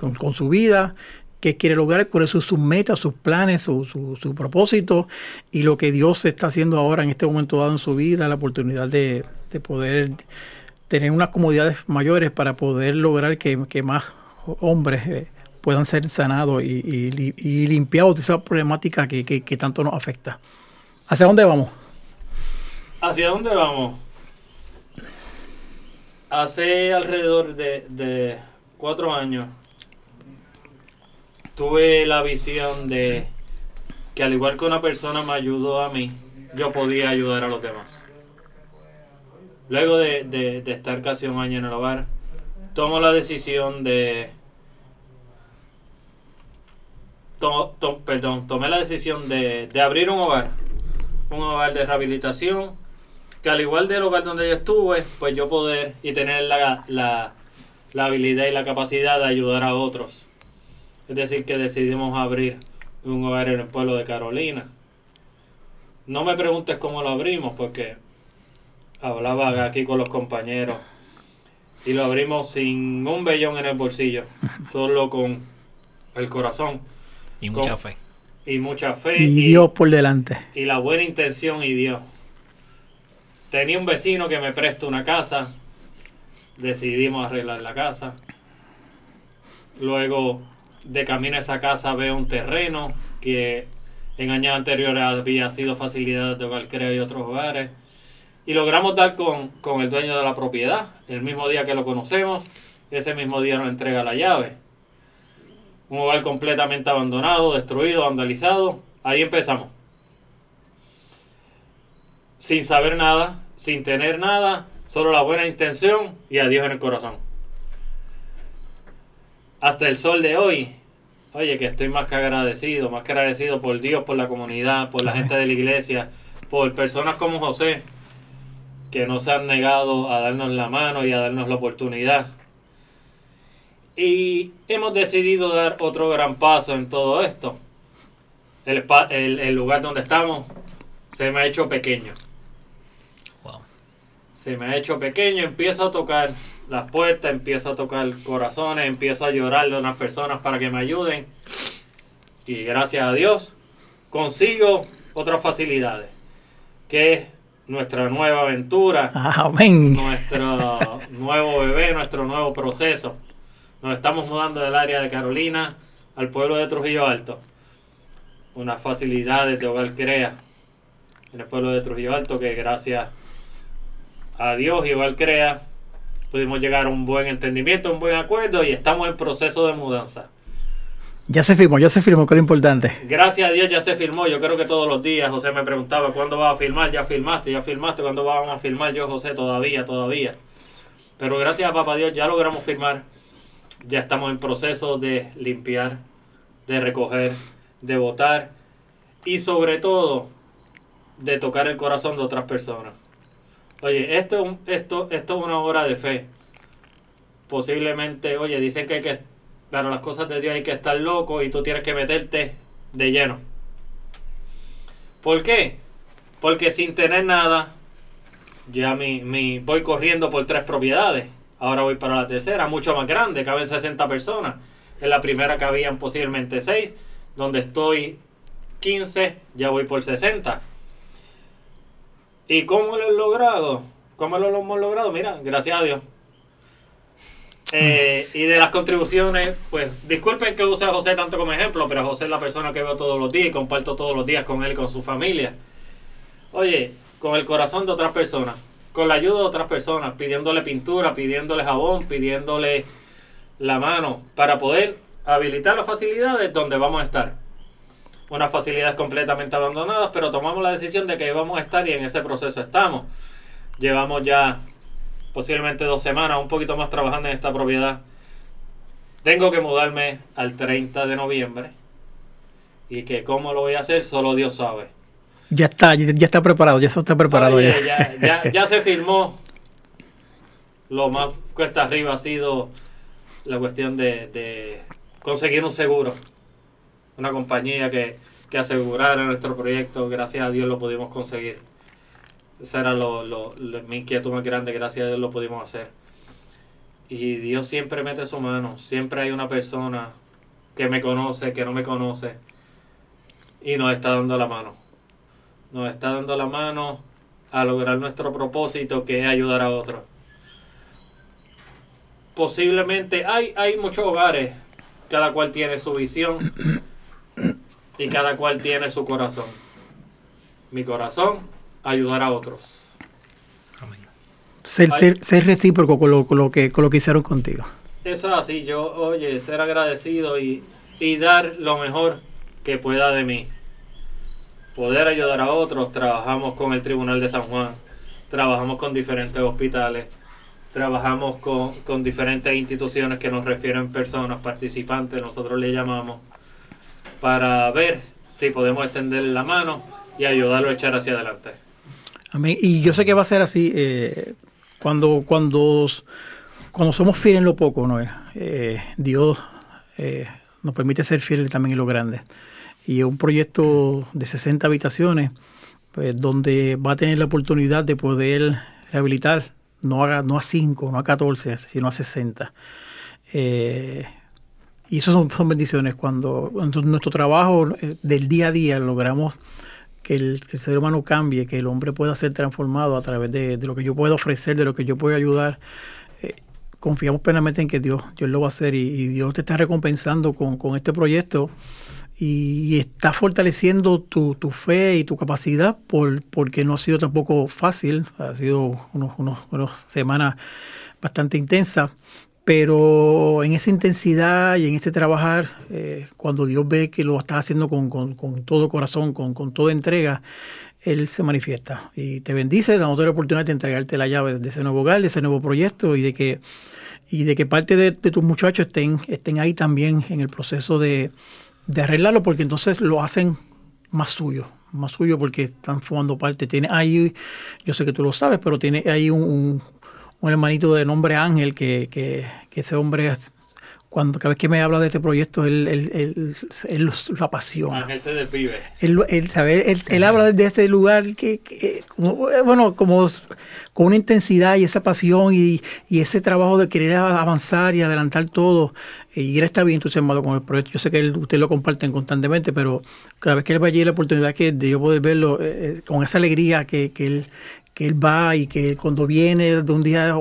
con, con, su vida qué quiere lograr, cuáles son sus metas, sus planes, su, su, propósito y lo que Dios está haciendo ahora en este momento dado en su vida, la oportunidad de, poder tener unas comodidades mayores para poder lograr que, más hombres eh, puedan ser sanados y, limpiados de esa problemática que, tanto nos afecta. ¿Hacia dónde vamos? ¿Hacia dónde vamos? Hace alrededor de, de cuatro años tuve la visión de que al igual que una persona me ayudó a mí, yo podía ayudar a los demás. Luego de, estar casi un año en el hogar, tomo la decisión de... perdón, tomé la decisión de, abrir un hogar, un hogar de rehabilitación, que al igual del hogar donde yo estuve, pues yo poder y tener la, la habilidad y la capacidad de ayudar a otros es decir, que decidimos abrir un hogar en el pueblo de Carolina. No me preguntes cómo lo abrimos, porque hablaba aquí con los compañeros y lo abrimos sin un vellón en el bolsillo, <laughs> solo con el corazón. Y mucha fe. Y mucha fe. Y, Dios por delante. Y la buena intención y Dios. Tenía un vecino que me prestó una casa. Decidimos arreglar la casa. Luego de camino a esa casa veo un terreno que en años anteriores había sido facilidad de hogar creo y otros hogares. Y logramos dar con, con el dueño de la propiedad. El mismo día que lo conocemos, ese mismo día nos entrega la llave. Un hogar completamente abandonado, destruido, vandalizado. Ahí empezamos. Sin saber nada, sin tener nada, solo la buena intención y a Dios en el corazón hasta el sol de hoy, oye, que estoy más que agradecido, más que agradecido por Dios, por la comunidad, por la gente de la iglesia, por personas como José, que nos han negado a darnos la mano y a darnos la oportunidad. Y hemos decidido dar otro gran paso en todo esto. El, el, lugar donde estamos se me ha hecho pequeño. Se me ha hecho pequeño, empiezo a tocar las puertas, empiezo a tocar corazones, empiezo a llorarle a unas personas para que me ayuden. Y gracias a Dios consigo otras facilidades, que es nuestra nueva aventura, Amén. nuestro nuevo bebé, nuestro nuevo proceso. Nos estamos mudando del área de Carolina al pueblo de Trujillo Alto. Unas facilidades de hogar crea en el pueblo de Trujillo Alto que gracias a Dios y hogar crea pudimos llegar a un buen entendimiento, un buen acuerdo y estamos en proceso de mudanza. Ya se firmó, ya se firmó, que es lo importante. Gracias a Dios ya se firmó. Yo creo que todos los días José me preguntaba cuándo vas a firmar, ya firmaste, ya firmaste, cuándo van a firmar yo, José, todavía, todavía. Pero gracias a Papá Dios ya logramos firmar. Ya estamos en proceso de limpiar, de recoger, de votar y sobre todo de tocar el corazón de otras personas. Oye, esto, esto, es una obra de fe. Posiblemente, oye, dicen que hay que, para las cosas de Dios hay que estar loco y tú tienes que meterte de lleno. ¿Por qué? Porque sin tener nada, ya mi, mi, voy corriendo por tres propiedades. Ahora voy para la tercera, mucho más grande, caben 60 personas. En la primera cabían posiblemente 6, donde estoy 15, ya voy por 60. ¿Y cómo lo he logrado? ¿Cómo lo hemos logrado? Mira, gracias a Dios. Eh, y de las contribuciones, pues disculpen que use a José tanto como ejemplo, pero José es la persona que veo todos los días y comparto todos los días con él con su familia. Oye, con el corazón de otras personas, con la ayuda de otras personas, pidiéndole pintura, pidiéndole jabón, pidiéndole la mano para poder habilitar las facilidades donde vamos a estar. Unas facilidades completamente abandonadas, pero tomamos la decisión de que vamos a estar y en ese proceso estamos. Llevamos ya posiblemente dos semanas, un poquito más trabajando en esta propiedad. Tengo que mudarme al 30 de noviembre. Y que cómo lo voy a hacer, solo Dios sabe. Ya está, ya, ya está preparado, ya eso está preparado Oye, ya. ya, ya- <laughs> ya se firmó. Lo más cuesta arriba ha sido la cuestión de, de conseguir un seguro. Una compañía que, que asegurara nuestro proyecto. Gracias a Dios lo pudimos conseguir. Esa era lo, lo- lo- mi inquietud más grande. Gracias a Dios lo pudimos hacer. Y Dios siempre mete su mano. Siempre hay una persona que me conoce, que no me conoce. Y nos está dando la mano nos está dando la mano a lograr nuestro propósito que es ayudar a otros. Posiblemente hay, hay muchos hogares, cada cual tiene su visión y cada cual tiene su corazón. Mi corazón, ayudar a otros. Ser, ser, ser recíproco con lo, con lo que, con lo que hicieron contigo. Eso es así, yo, oye, ser agradecido y, y dar lo mejor que pueda de mí. Poder ayudar a otros, trabajamos con el Tribunal de San Juan, trabajamos con diferentes hospitales, trabajamos con, con diferentes instituciones que nos refieren personas, participantes, nosotros le llamamos, para ver si podemos extenderle la mano y ayudarlo a echar hacia adelante. Amén. Y yo sé que va a ser así eh, cuando, cuando, cuando somos fieles en lo poco, ¿no? Eh, Dios eh, nos permite ser fieles también en lo grande. Y un proyecto de 60 habitaciones, pues, donde va a tener la oportunidad de poder rehabilitar, no a, no a 5, no a 14, sino a 60. Eh, y eso son, son bendiciones cuando nuestro trabajo eh, del día a día logramos que el, ser humano cambie, que el hombre pueda ser transformado a través de, de lo que yo puedo ofrecer, de lo que yo puedo ayudar. Eh, confiamos plenamente en que Dios, Dios lo va a hacer y, Dios te está recompensando con, con este proyecto y, y está fortaleciendo tu, tu fe y tu capacidad por, porque no ha sido tampoco fácil, ha sido unos, unos, unas semanas bastante intensas, pero en esa intensidad y en ese trabajar, eh, cuando Dios ve que lo estás haciendo con, con, todo corazón, con, con, toda entrega, Él se manifiesta y te bendice, dándote la oportunidad de entregarte la llave de ese nuevo hogar, de ese nuevo proyecto y de que, y de que parte de, tus muchachos estén, estén ahí también en el proceso de, de arreglarlo, porque entonces lo hacen más suyo, más suyo porque están formando parte. Tiene ahí, yo sé que tú lo sabes, pero tiene ahí un, un hermanito de nombre Ángel, que, que, que, ese hombre, cuando cada vez que me habla de este proyecto, él, él, él, él lo apasiona. Ángel se despibe. Él, él, ¿sabe? él, él habla de este lugar que, que como, bueno, como con una intensidad y esa pasión y, y, ese trabajo de querer avanzar y adelantar todo. Y él está bien entusiasmado con el proyecto. Yo sé que él, ustedes lo comparten constantemente, pero cada vez que él va allí, la oportunidad que de yo poder verlo eh, con esa alegría que, que él que él va y que cuando viene de un día,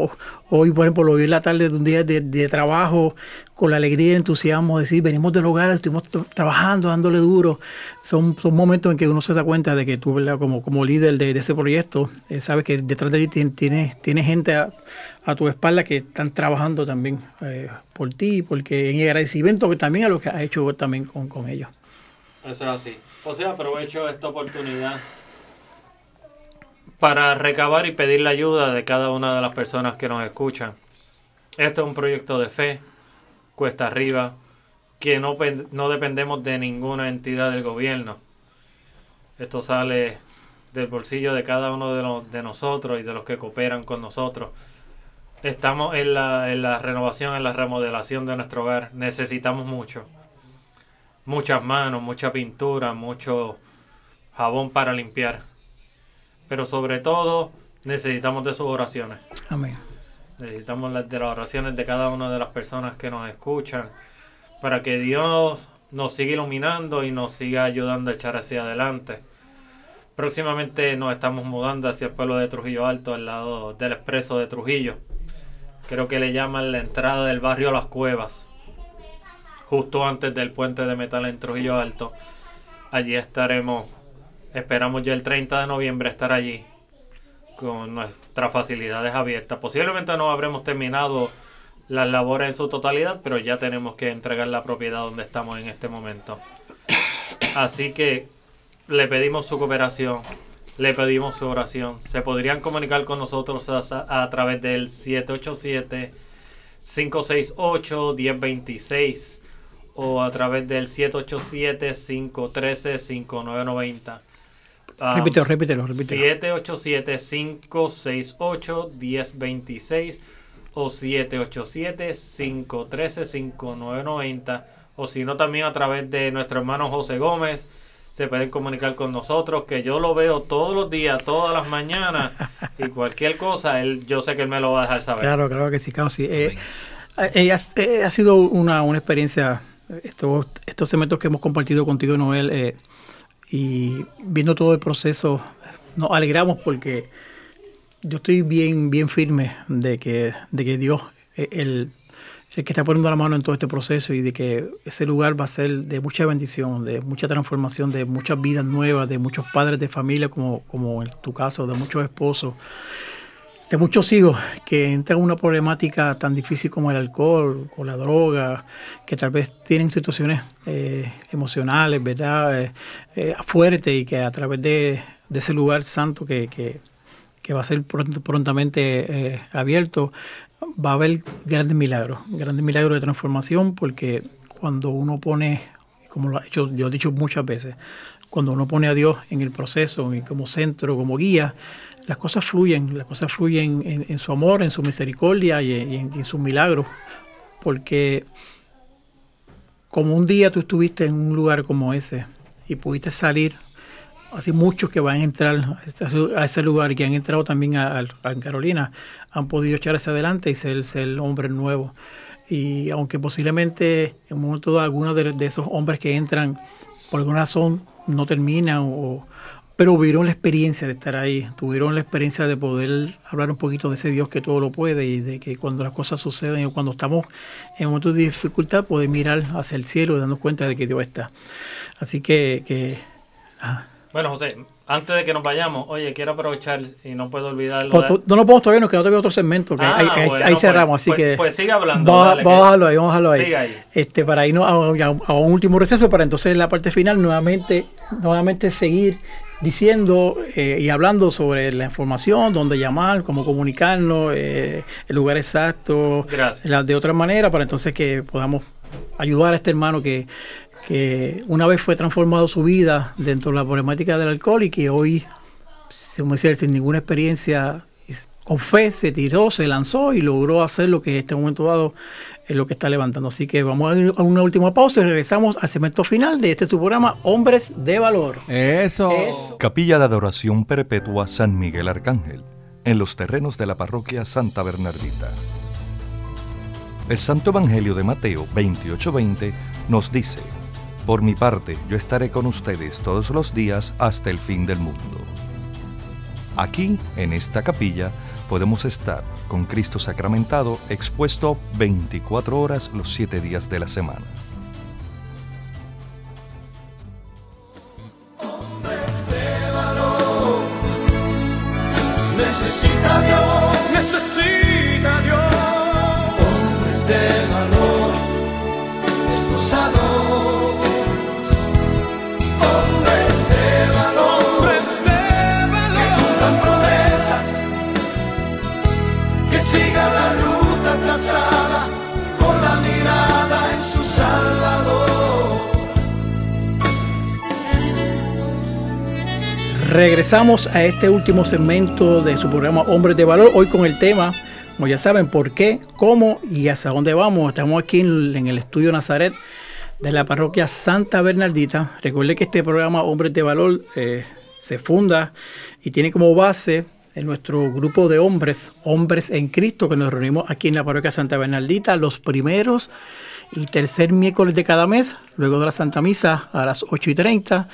hoy por ejemplo lo vi en la tarde de un día de, trabajo, con la alegría y el entusiasmo, decir, venimos del hogar, estuvimos trabajando, dándole duro. Son, son momentos en que uno se da cuenta de que tú, ¿verdad? Como, como líder de, ese proyecto, eh, sabes que detrás de ti tienes tiene gente a, tu espalda que están trabajando también eh, por ti, porque en agradecimiento también a lo que has hecho también con, con ellos. Eso es así. Sea, aprovecho esta oportunidad para recabar y pedir la ayuda de cada una de las personas que nos escuchan. Esto es un proyecto de fe, cuesta arriba, que no, no dependemos de ninguna entidad del gobierno. Esto sale del bolsillo de cada uno de, los, de nosotros y de los que cooperan con nosotros. Estamos en la, en la renovación, en la remodelación de nuestro hogar. Necesitamos mucho. Muchas manos, mucha pintura, mucho jabón para limpiar. Pero sobre todo necesitamos de sus oraciones. Amén. Necesitamos las de las oraciones de cada una de las personas que nos escuchan para que Dios nos siga iluminando y nos siga ayudando a echar hacia adelante. Próximamente nos estamos mudando hacia el pueblo de Trujillo Alto, al lado del expreso de Trujillo. Creo que le llaman la entrada del barrio Las Cuevas, justo antes del puente de metal en Trujillo Alto. Allí estaremos, esperamos ya el 30 de noviembre estar allí con nuestras facilidades abiertas. Posiblemente no habremos terminado las labores en su totalidad, pero ya tenemos que entregar la propiedad donde estamos en este momento. Así que le pedimos su cooperación, le pedimos su oración. Se podrían comunicar con nosotros a, través del 787-568-1026 o a través del 787-513-5990. Ah, repítelo, repítelo, repítelo. 787-568-1026 o 787-513-5990 o si no también a través de nuestro hermano José Gómez se pueden comunicar con nosotros que yo lo veo todos los días, todas las mañanas y <laughs> cualquier cosa, él yo sé que él me lo va a dejar saber. Claro, claro que sí, claro, sí. Eh, eh, ha, eh, ha sido una, una experiencia, estos, estos segmentos que hemos compartido contigo, Noel, y viendo todo el proceso, nos alegramos porque yo estoy bien, bien firme de que, de que Dios el, el que está poniendo la mano en todo este proceso y de que ese lugar va a ser de mucha bendición, de mucha transformación, de muchas vidas nuevas, de muchos padres de familia, como, como en tu caso, de muchos esposos, de muchos hijos que entran en una problemática tan difícil como el alcohol o la droga, que tal vez tienen situaciones eh, emocionales, ¿verdad? Eh, eh, fuertes y que a través de, ese lugar santo que, va a ser pront- prontamente eh, abierto, va a haber grandes milagros, grandes milagros de transformación, porque cuando uno pone, como lo hecho, yo he dicho muchas veces, cuando uno pone a Dios en el proceso como centro, como guía, las cosas fluyen, las cosas fluyen en, su amor, en su misericordia y en, sus milagros, porque como un día tú estuviste en un lugar como ese y pudiste salir así muchos que van a entrar a ese- lugar y que han entrado también a, Carolina han podido echar hacia adelante y ser, ser hombres nuevos. Y aunque posiblemente en un momento dado algunos de esos hombres que entran por alguna razón no terminan, o, pero tuvieron la experiencia de estar ahí, tuvieron la experiencia de poder hablar un poquito de ese Dios que todo lo puede y de que cuando las cosas suceden o cuando estamos en momentos de dificultad, poder mirar hacia el cielo y darnos cuenta de que Dios está. Así que, que ah, Bueno, José, antes de que nos vayamos, oye, quiero aprovechar y no puedo olvidarlo. Pues, tú- no nos podemos todavía, nos queda todavía otro segmento. Que Ah, ahí, ahí- bueno, ahí pues- cerramos, así pues- que. pues sigue hablando, Vamos, a- dale, vamos que- a dejarlo ahí, vamos a dejarlo ahí. Este, para irnos a, a- a un último receso, para entonces en la parte final nuevamente, nuevamente seguir diciendo eh, y hablando sobre la información, dónde llamar, cómo comunicarnos, eh, el lugar exacto, Gracias. la- de otra manera, para entonces que podamos ayudar a este hermano que, que una vez fue transformado su vida dentro de la problemática del alcohol y que hoy como decía, sin ninguna experiencia, con fe se tiró, se lanzó y logró hacer lo que en este momento dado es lo que está levantando. Así que vamos a ir a una última pausa y regresamos al segmento final de este tu programa, Hombres de Valor. Eso. Eso. Capilla de Adoración Perpetua San Miguel Arcángel, en los terrenos de la parroquia Santa Bernardita. El Santo Evangelio de Mateo 28:20 nos dice, Por mi parte, yo estaré con ustedes todos los días hasta el fin del mundo. Aquí, en esta capilla, podemos estar con Cristo sacramentado expuesto 24 horas los 7 días de la semana. Regresamos a este último segmento de su programa Hombres de Valor, hoy con el tema, como ya saben, por qué, cómo y hacia dónde vamos. Estamos aquí en, el estudio Nazaret de la parroquia Santa Bernardita. Recuerde que este programa Hombres de Valor eh, se funda y tiene como base en nuestro grupo de hombres, hombres en Cristo, que nos reunimos aquí en la parroquia Santa Bernardita los primeros y tercer miércoles de cada mes, luego de la Santa Misa a las 8 y 30.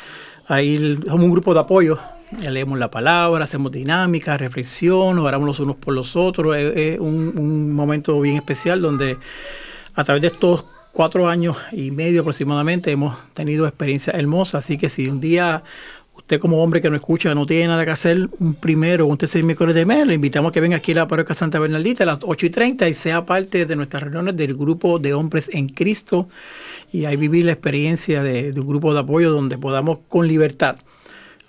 Ahí somos un grupo de apoyo. Leemos la palabra, hacemos dinámica, reflexión, oramos los unos por los otros. Es, un, momento bien especial donde a través de estos cuatro años y medio aproximadamente hemos tenido experiencias hermosas. Así que si un día usted como hombre que no escucha, no tiene nada que hacer, un primero un tercer miércoles de mes, le invitamos a que venga aquí a la parroquia Santa Bernaldita a las 8 y 30 y sea parte de nuestras reuniones del grupo de hombres en Cristo y ahí vivir la experiencia de, un grupo de apoyo donde podamos con libertad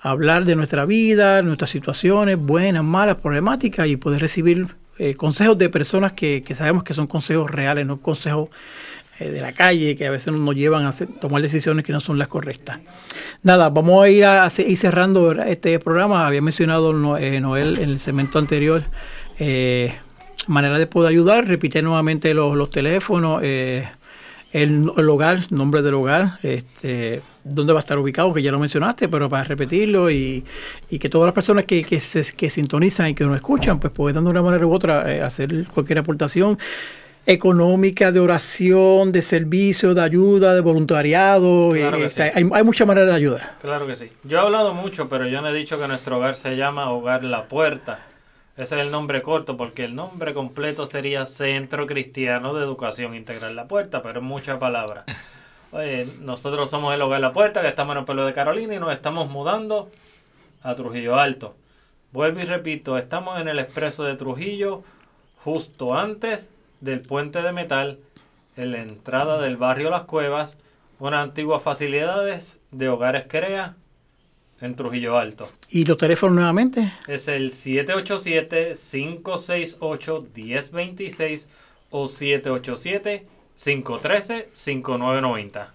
hablar de nuestra vida, nuestras situaciones, buenas, malas, problemáticas y poder recibir eh, consejos de personas que, sabemos que son consejos reales, no consejos eh, de la calle que a veces nos llevan a tomar decisiones que no son las correctas. Nada, vamos a ir, a, cerrando este programa. Había mencionado eh, Noel en el segmento anterior manera de poder ayudar. Repite nuevamente los, teléfonos, el, hogar, nombre del hogar, este, dónde va a estar ubicado, que ya lo mencionaste, pero para repetirlo y, que todas las personas que, que, se, que sintonizan y que nos escuchan, pues puedan de una manera u otra hacer cualquier aportación económica, de oración, de servicio, de ayuda, de voluntariado. Eh, hay, hay muchas maneras de ayudar. Claro que sí. Yo he hablado mucho, pero yo no he dicho que nuestro hogar se llama Hogar La Puerta. Ese es el nombre corto, porque el nombre completo sería Centro Cristiano de Educación Integral La Puerta, pero es mucha palabra. Oye, nosotros somos el Hogar La Puerta, que estamos en el pueblo de Carolina y nos estamos mudando a Trujillo Alto. Vuelvo y repito, estamos en el expreso de Trujillo, justo antes del puente de metal en la entrada del barrio Las Cuevas, unas antiguas facilidades de hogares CREA en Trujillo Alto. ¿Y los teléfonos nuevamente? Es el 787-568-1026 o 787-513-5990.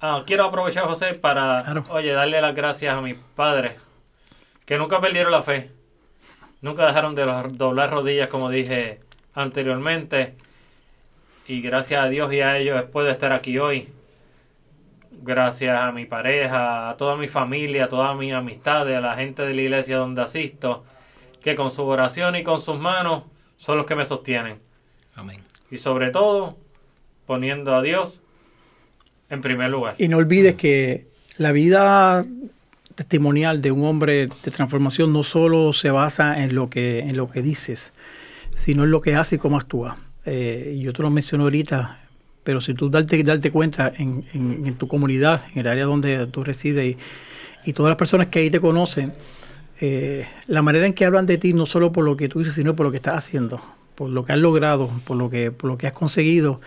Ah, quiero aprovechar, José, para oye, darle las gracias a mis padres, que nunca perdieron la fe. Nunca dejaron de doblar rodillas, como dije anteriormente. Y gracias a Dios y a ellos puedo estar aquí hoy. Gracias a mi pareja, a toda mi familia, a todas mis amistades, a la gente de la iglesia donde asisto, que con su oración y con sus manos son los que me sostienen. Amén. Y sobre todo, poniendo a Dios en primer lugar. Y no olvides que la vida testimonial de un hombre de transformación no solo se basa en lo que, en lo que dices, sino en lo que hace y cómo actúa. Eh, yo te lo mencioné ahorita, pero si tú darte, darte cuenta en, en, tu comunidad, en el área donde tú resides y, todas las personas que ahí te conocen, eh, la manera en que hablan de ti, no solo por lo que tú dices, sino por lo que estás haciendo, por lo que has logrado, por lo que, por lo que has conseguido,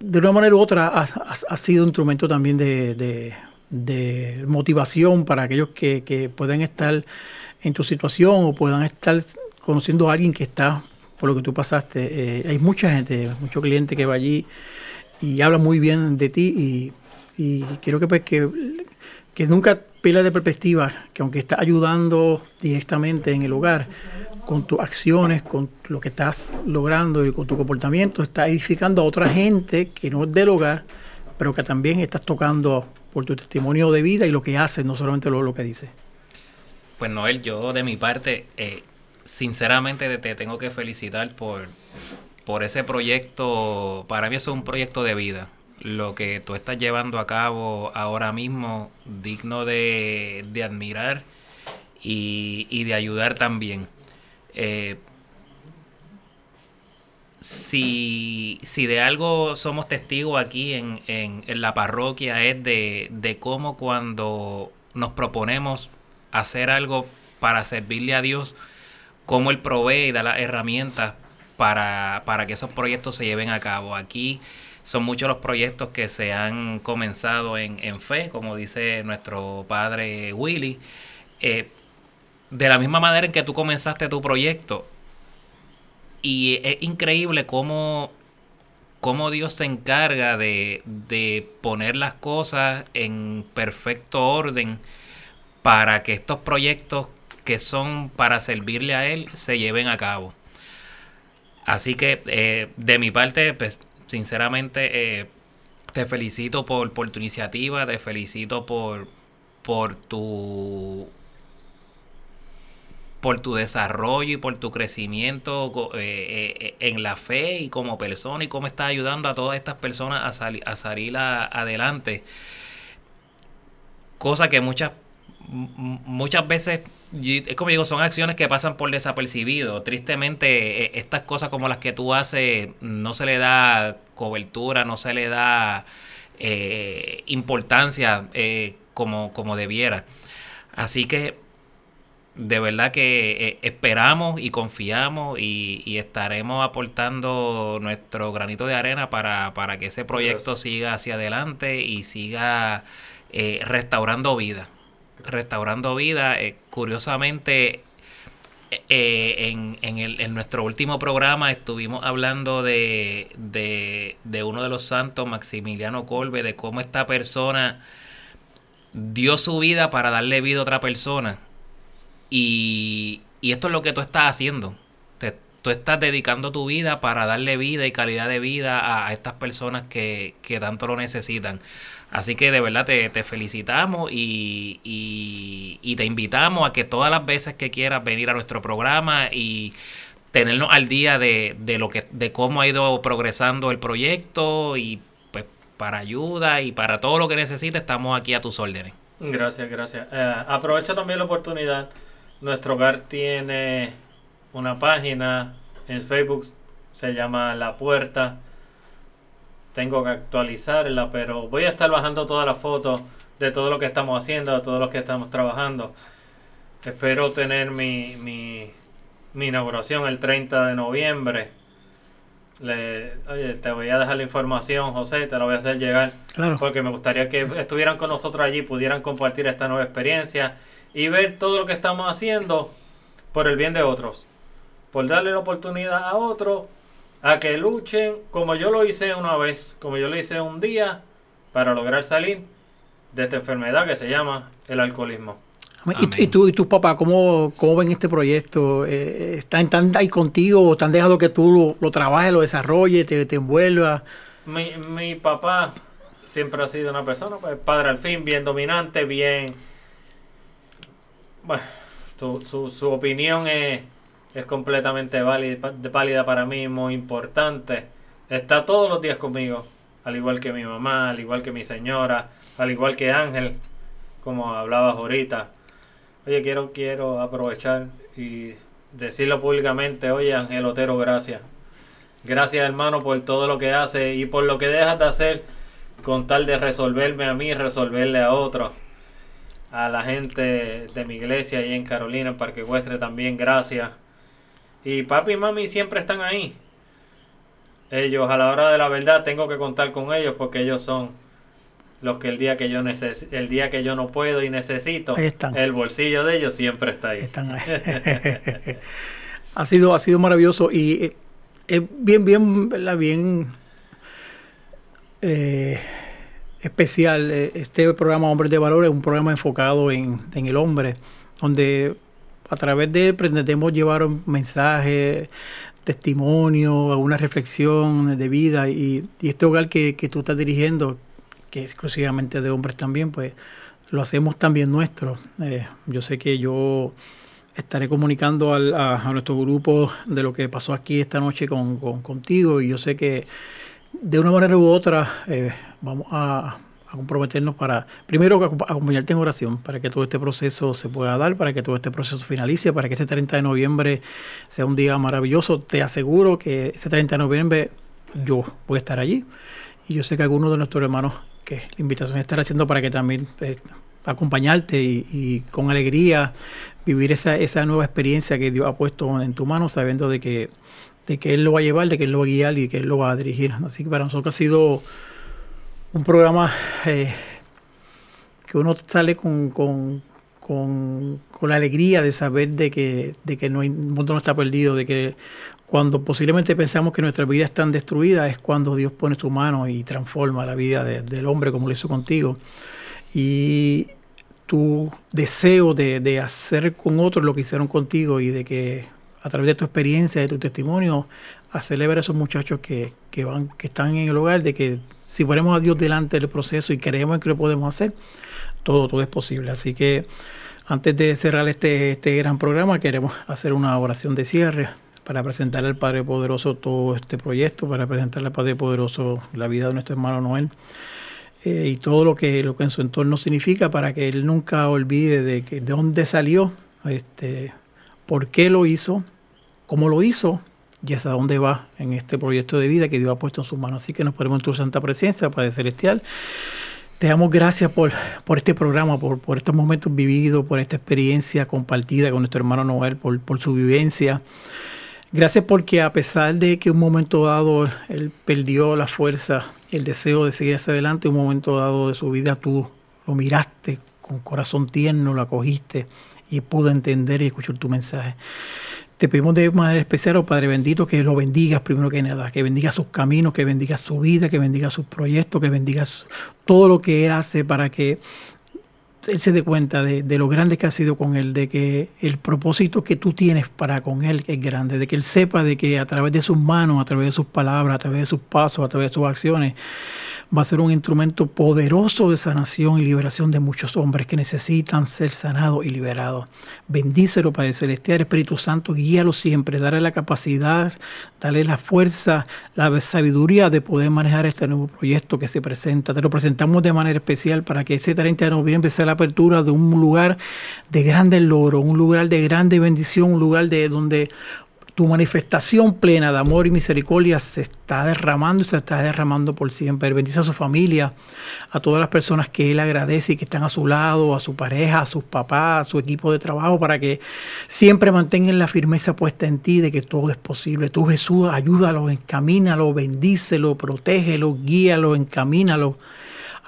de una manera u otra ha, sido un instrumento también de, de, motivación para aquellos que, que puedan estar en tu situación o puedan estar conociendo a alguien que está por lo que tú pasaste. Eh, hay mucha gente, mucho cliente que va allí y habla muy bien de ti y, quiero que, pues, que, que nunca pierdas de perspectiva que aunque estás ayudando directamente en el hogar, con tus acciones, con lo que estás logrando y con tu comportamiento, estás edificando a otra gente que no es del hogar, pero que también estás tocando por tu testimonio de vida y lo que haces, no solamente lo, que dices. Pues Noel, yo de mi parte eh, sinceramente te tengo que felicitar por, por ese proyecto. Para mí es un proyecto de vida. Lo que tú estás llevando a cabo ahora mismo, digno de, admirar y, de ayudar también. Eh, si, si, de algo somos testigos aquí en, en, la parroquia es de, de, cómo cuando nos proponemos hacer algo para servirle a Dios, cómo él provee y da las herramientas para, que esos proyectos se lleven a cabo. Aquí son muchos los proyectos que se han comenzado en, fe, como dice nuestro padre Willy. Eh, de la misma manera en que tú comenzaste tu proyecto, y es increíble cómo, cómo Dios se encarga de, de poner las cosas en perfecto orden para que estos proyectos que son para servirle a Él se lleven a cabo. Así que eh, de mi parte, pues sinceramente, eh, te felicito por, por tu iniciativa, te felicito por, por tu por tu desarrollo y por tu crecimiento eh, eh, en la fe y como persona y cómo estás ayudando a todas estas personas a, a salir adelante. Cosa que muchas, muchas veces, es como digo, son acciones que pasan por desapercibido. Tristemente, e, estas cosas como las que tú haces no se le da cobertura, no se le da eh, importancia como, como debiera. Así que de verdad que eh, esperamos y confiamos y, estaremos aportando nuestro granito de arena para, que ese proyecto siga hacia adelante y siga eh, restaurando vida. Restaurando vida, eh, curiosamente, en, en, el, en, nuestro último programa estuvimos hablando de, de, de uno de los santos, Maximiliano Colbe, de cómo esta persona dio su vida para darle vida a otra persona y, esto es lo que tú estás haciendo. tú estás dedicando tu vida para darle vida y calidad de vida a, estas personas que, tanto lo necesitan. Así que de verdad te, felicitamos y, y, te invitamos a que todas las veces que quieras venir a nuestro programa y tenernos al día de, de, lo que, de cómo ha ido progresando el proyecto y pues para ayuda y para todo lo que necesites estamos aquí a tus órdenes. Gracias, gracias. Eh, aprovecho también la oportunidad nuestro hogar tiene una página en Facebook, se llama La Puerta. Tengo que actualizarla, pero voy a estar bajando todas las fotos de todo lo que estamos haciendo, de todo lo que estamos trabajando. Espero tener mi, mi, mi inauguración el 30 de noviembre. Le, oye, te voy a dejar la información, José, te la voy a hacer llegar. Porque me gustaría que estuvieran con nosotros allí, pudieran compartir esta nueva experiencia y ver todo lo que estamos haciendo por el bien de otros. Por darle la oportunidad a otros a que luchen como yo lo hice una vez, como yo lo hice un día, para lograr salir de esta enfermedad que se llama el alcoholismo. ¿Y, tú y tus papás cómo, cómo ven este proyecto? Eh, ¿Están, ¿Están ahí contigo o te han dejado que tú lo, trabajes, lo desarrolles, te, te envuelvas? Mi, mi papá siempre ha sido una persona, pues padre al fin, bien dominante, bien bueno, su, su, opinión es, es completamente válida, para mí, muy importante. Está todos los días conmigo, al igual que mi mamá, al igual que mi señora, al igual que Ángel, como hablabas ahorita. Oye, quiero, quiero aprovechar y decirlo públicamente, oye Ángel Otero, gracias. Gracias hermano por todo lo que hace y por lo que dejas de hacer con tal de resolverme a mí resolverle a otros a la gente de mi iglesia y en Carolina, en Parque Huestre también, gracias. Y papi y mami siempre están ahí. Ellos a la hora de la verdad tengo que contar con ellos porque ellos son los que el día que yo neces el día que yo no puedo y necesito, el bolsillo de ellos siempre está ahí. Están ahí. <laughs> ha sido ha sido maravilloso y eh, es bien bien bien eh, especial. Eh, este programa Hombres de Valor es un programa enfocado en, el hombre, donde a través de él pretendemos llevar un mensaje, testimonio, alguna reflexión de vida y, este hogar que, tú estás dirigiendo, que es exclusivamente de hombres también, pues lo hacemos también nuestro. Eh, yo sé que yo estaré comunicando a, nuestro grupo de lo que pasó aquí esta noche con, contigo y yo sé que de una manera u otra eh, vamos a, comprometernos para, primero, acompañarte en oración, para que todo este proceso se pueda dar, para que todo este proceso finalice, para que ese 30 de noviembre sea un día maravilloso. Te aseguro que ese 30 de noviembre yo voy a estar allí. Y yo sé que algunos de nuestros hermanos, que la invitación estará haciendo para que también eh, acompañarte y, con alegría vivir esa, esa nueva experiencia que Dios ha puesto en tu mano, sabiendo de que, de que Él lo va a llevar, de que Él lo va a guiar y que Él lo va a dirigir. Así que para nosotros ha sido un programa eh, que uno sale con, con, con, la alegría de saber de que, de que no hay, el mundo no está perdido, de que cuando posiblemente pensamos que nuestra vida está destruida es cuando Dios pone su mano y transforma la vida del hombre como lo hizo contigo. Y tu deseo de, de hacer con otros lo que hicieron contigo y de que a través de tu experiencia, de tu testimonio, hacerle ver a esos muchachos que, que, van, que están en el hogar de que si ponemos a Dios delante del proceso y creemos que lo podemos hacer, todo, todo es posible. Así que antes de cerrar este, este gran programa, queremos hacer una oración de cierre para presentarle al Padre Poderoso todo este proyecto, para presentarle al Padre Poderoso la vida de nuestro hermano Noel. Eh, y todo lo que, lo que en su entorno significa para que él nunca olvide de, que, de dónde salió, este, por qué lo hizo, cómo lo hizo y hasta dónde va en este proyecto de vida que Dios ha puesto en sus manos. Así que nos ponemos en tu santa presencia, Padre Celestial. Te damos gracias por, por este programa, por, por estos momentos vividos, por esta experiencia compartida con nuestro hermano Noel, por, por su vivencia. Gracias porque a pesar de que un momento dado él perdió la fuerza, el deseo de seguir hacia adelante, un momento dado de su vida tú lo miraste con corazón tierno, lo acogiste y pudo entender y escuchar tu mensaje. Te pedimos de manera especial, oh Padre bendito, que lo bendigas primero que nada, que bendiga sus caminos, que bendiga su vida, que bendiga sus proyectos, que bendiga todo lo que Él hace para que él se dé cuenta de, de, lo grande que ha sido con él, de que el propósito que tú tienes para con él es grande, de que él sepa de que a través de sus manos, a través de sus palabras, a través de sus pasos, a través de sus acciones, va a ser un instrumento poderoso de sanación y liberación de muchos hombres que necesitan ser sanados y liberados. Bendícelo, Padre Celestial, Espíritu Santo, guíalo siempre, dale la capacidad, dale la fuerza, la sabiduría de poder manejar este nuevo proyecto que se presenta. Te lo presentamos de manera especial para que ese 30 de noviembre empiece la apertura de un lugar de grande logro, un lugar de grande bendición, un lugar de donde tu manifestación plena de amor y misericordia se está derramando y se está derramando por siempre. Bendice a su familia, a todas las personas que él agradece y que están a su lado, a su pareja, a sus papás, a su equipo de trabajo, para que siempre mantengan la firmeza puesta en ti de que todo es posible. Tú Jesús, ayúdalo, encamínalo, bendícelo, protégelo, guíalo, encamínalo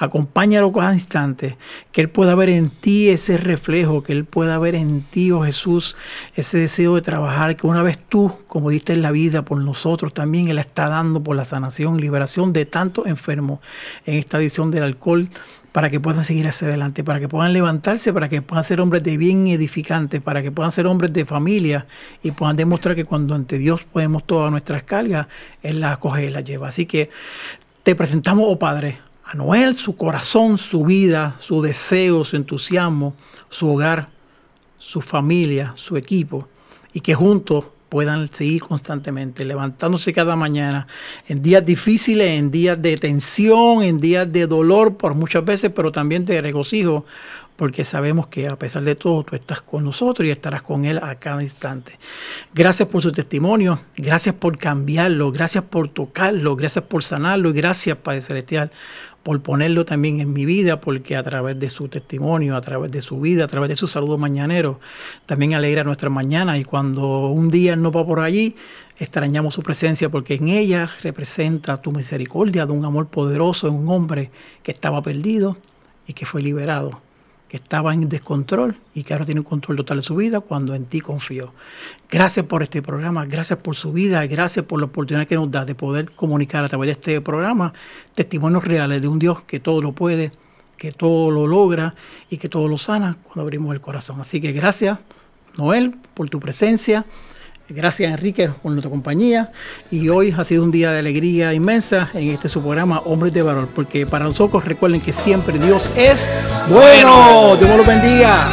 Acompáñalo cada instante, que Él pueda ver en ti ese reflejo, que Él pueda ver en ti, oh Jesús, ese deseo de trabajar, que una vez tú, como diste en la vida por nosotros, también Él está dando por la sanación y liberación de tantos enfermos en esta edición del alcohol, para que puedan seguir hacia adelante, para que puedan levantarse, para que puedan ser hombres de bien edificantes, para que puedan ser hombres de familia y puedan demostrar que cuando ante Dios ponemos todas nuestras cargas, Él las acoge y las lleva. Así que te presentamos, oh Padre, a Noel, su corazón, su vida, su deseo, su entusiasmo, su hogar, su familia, su equipo, y que juntos puedan seguir constantemente, levantándose cada mañana, en días difíciles, en días de tensión, en días de dolor por muchas veces, pero también de regocijo, porque sabemos que a pesar de todo tú estás con nosotros y estarás con Él a cada instante. Gracias por su testimonio, gracias por cambiarlo, gracias por tocarlo, gracias por sanarlo y gracias, Padre Celestial, por ponerlo también en mi vida, porque a través de su testimonio, a través de su vida, a través de su saludo mañanero, también alegra nuestra mañana. Y cuando un día no va por allí, extrañamos su presencia porque en ella representa tu misericordia de un amor poderoso en un hombre que estaba perdido y que fue liberado que estaba en descontrol y que ahora tiene un control total de su vida cuando en ti confió. Gracias por este programa, gracias por su vida, gracias por la oportunidad que nos da de poder comunicar a través de este programa testimonios reales de un Dios que todo lo puede, que todo lo logra y que todo lo sana cuando abrimos el corazón. Así que gracias, Noel, por tu presencia. Gracias Enrique por nuestra compañía y hoy ha sido un día de alegría inmensa en este su programa Hombres de Valor porque para nosotros recuerden que siempre Dios es bueno. Dios los bendiga.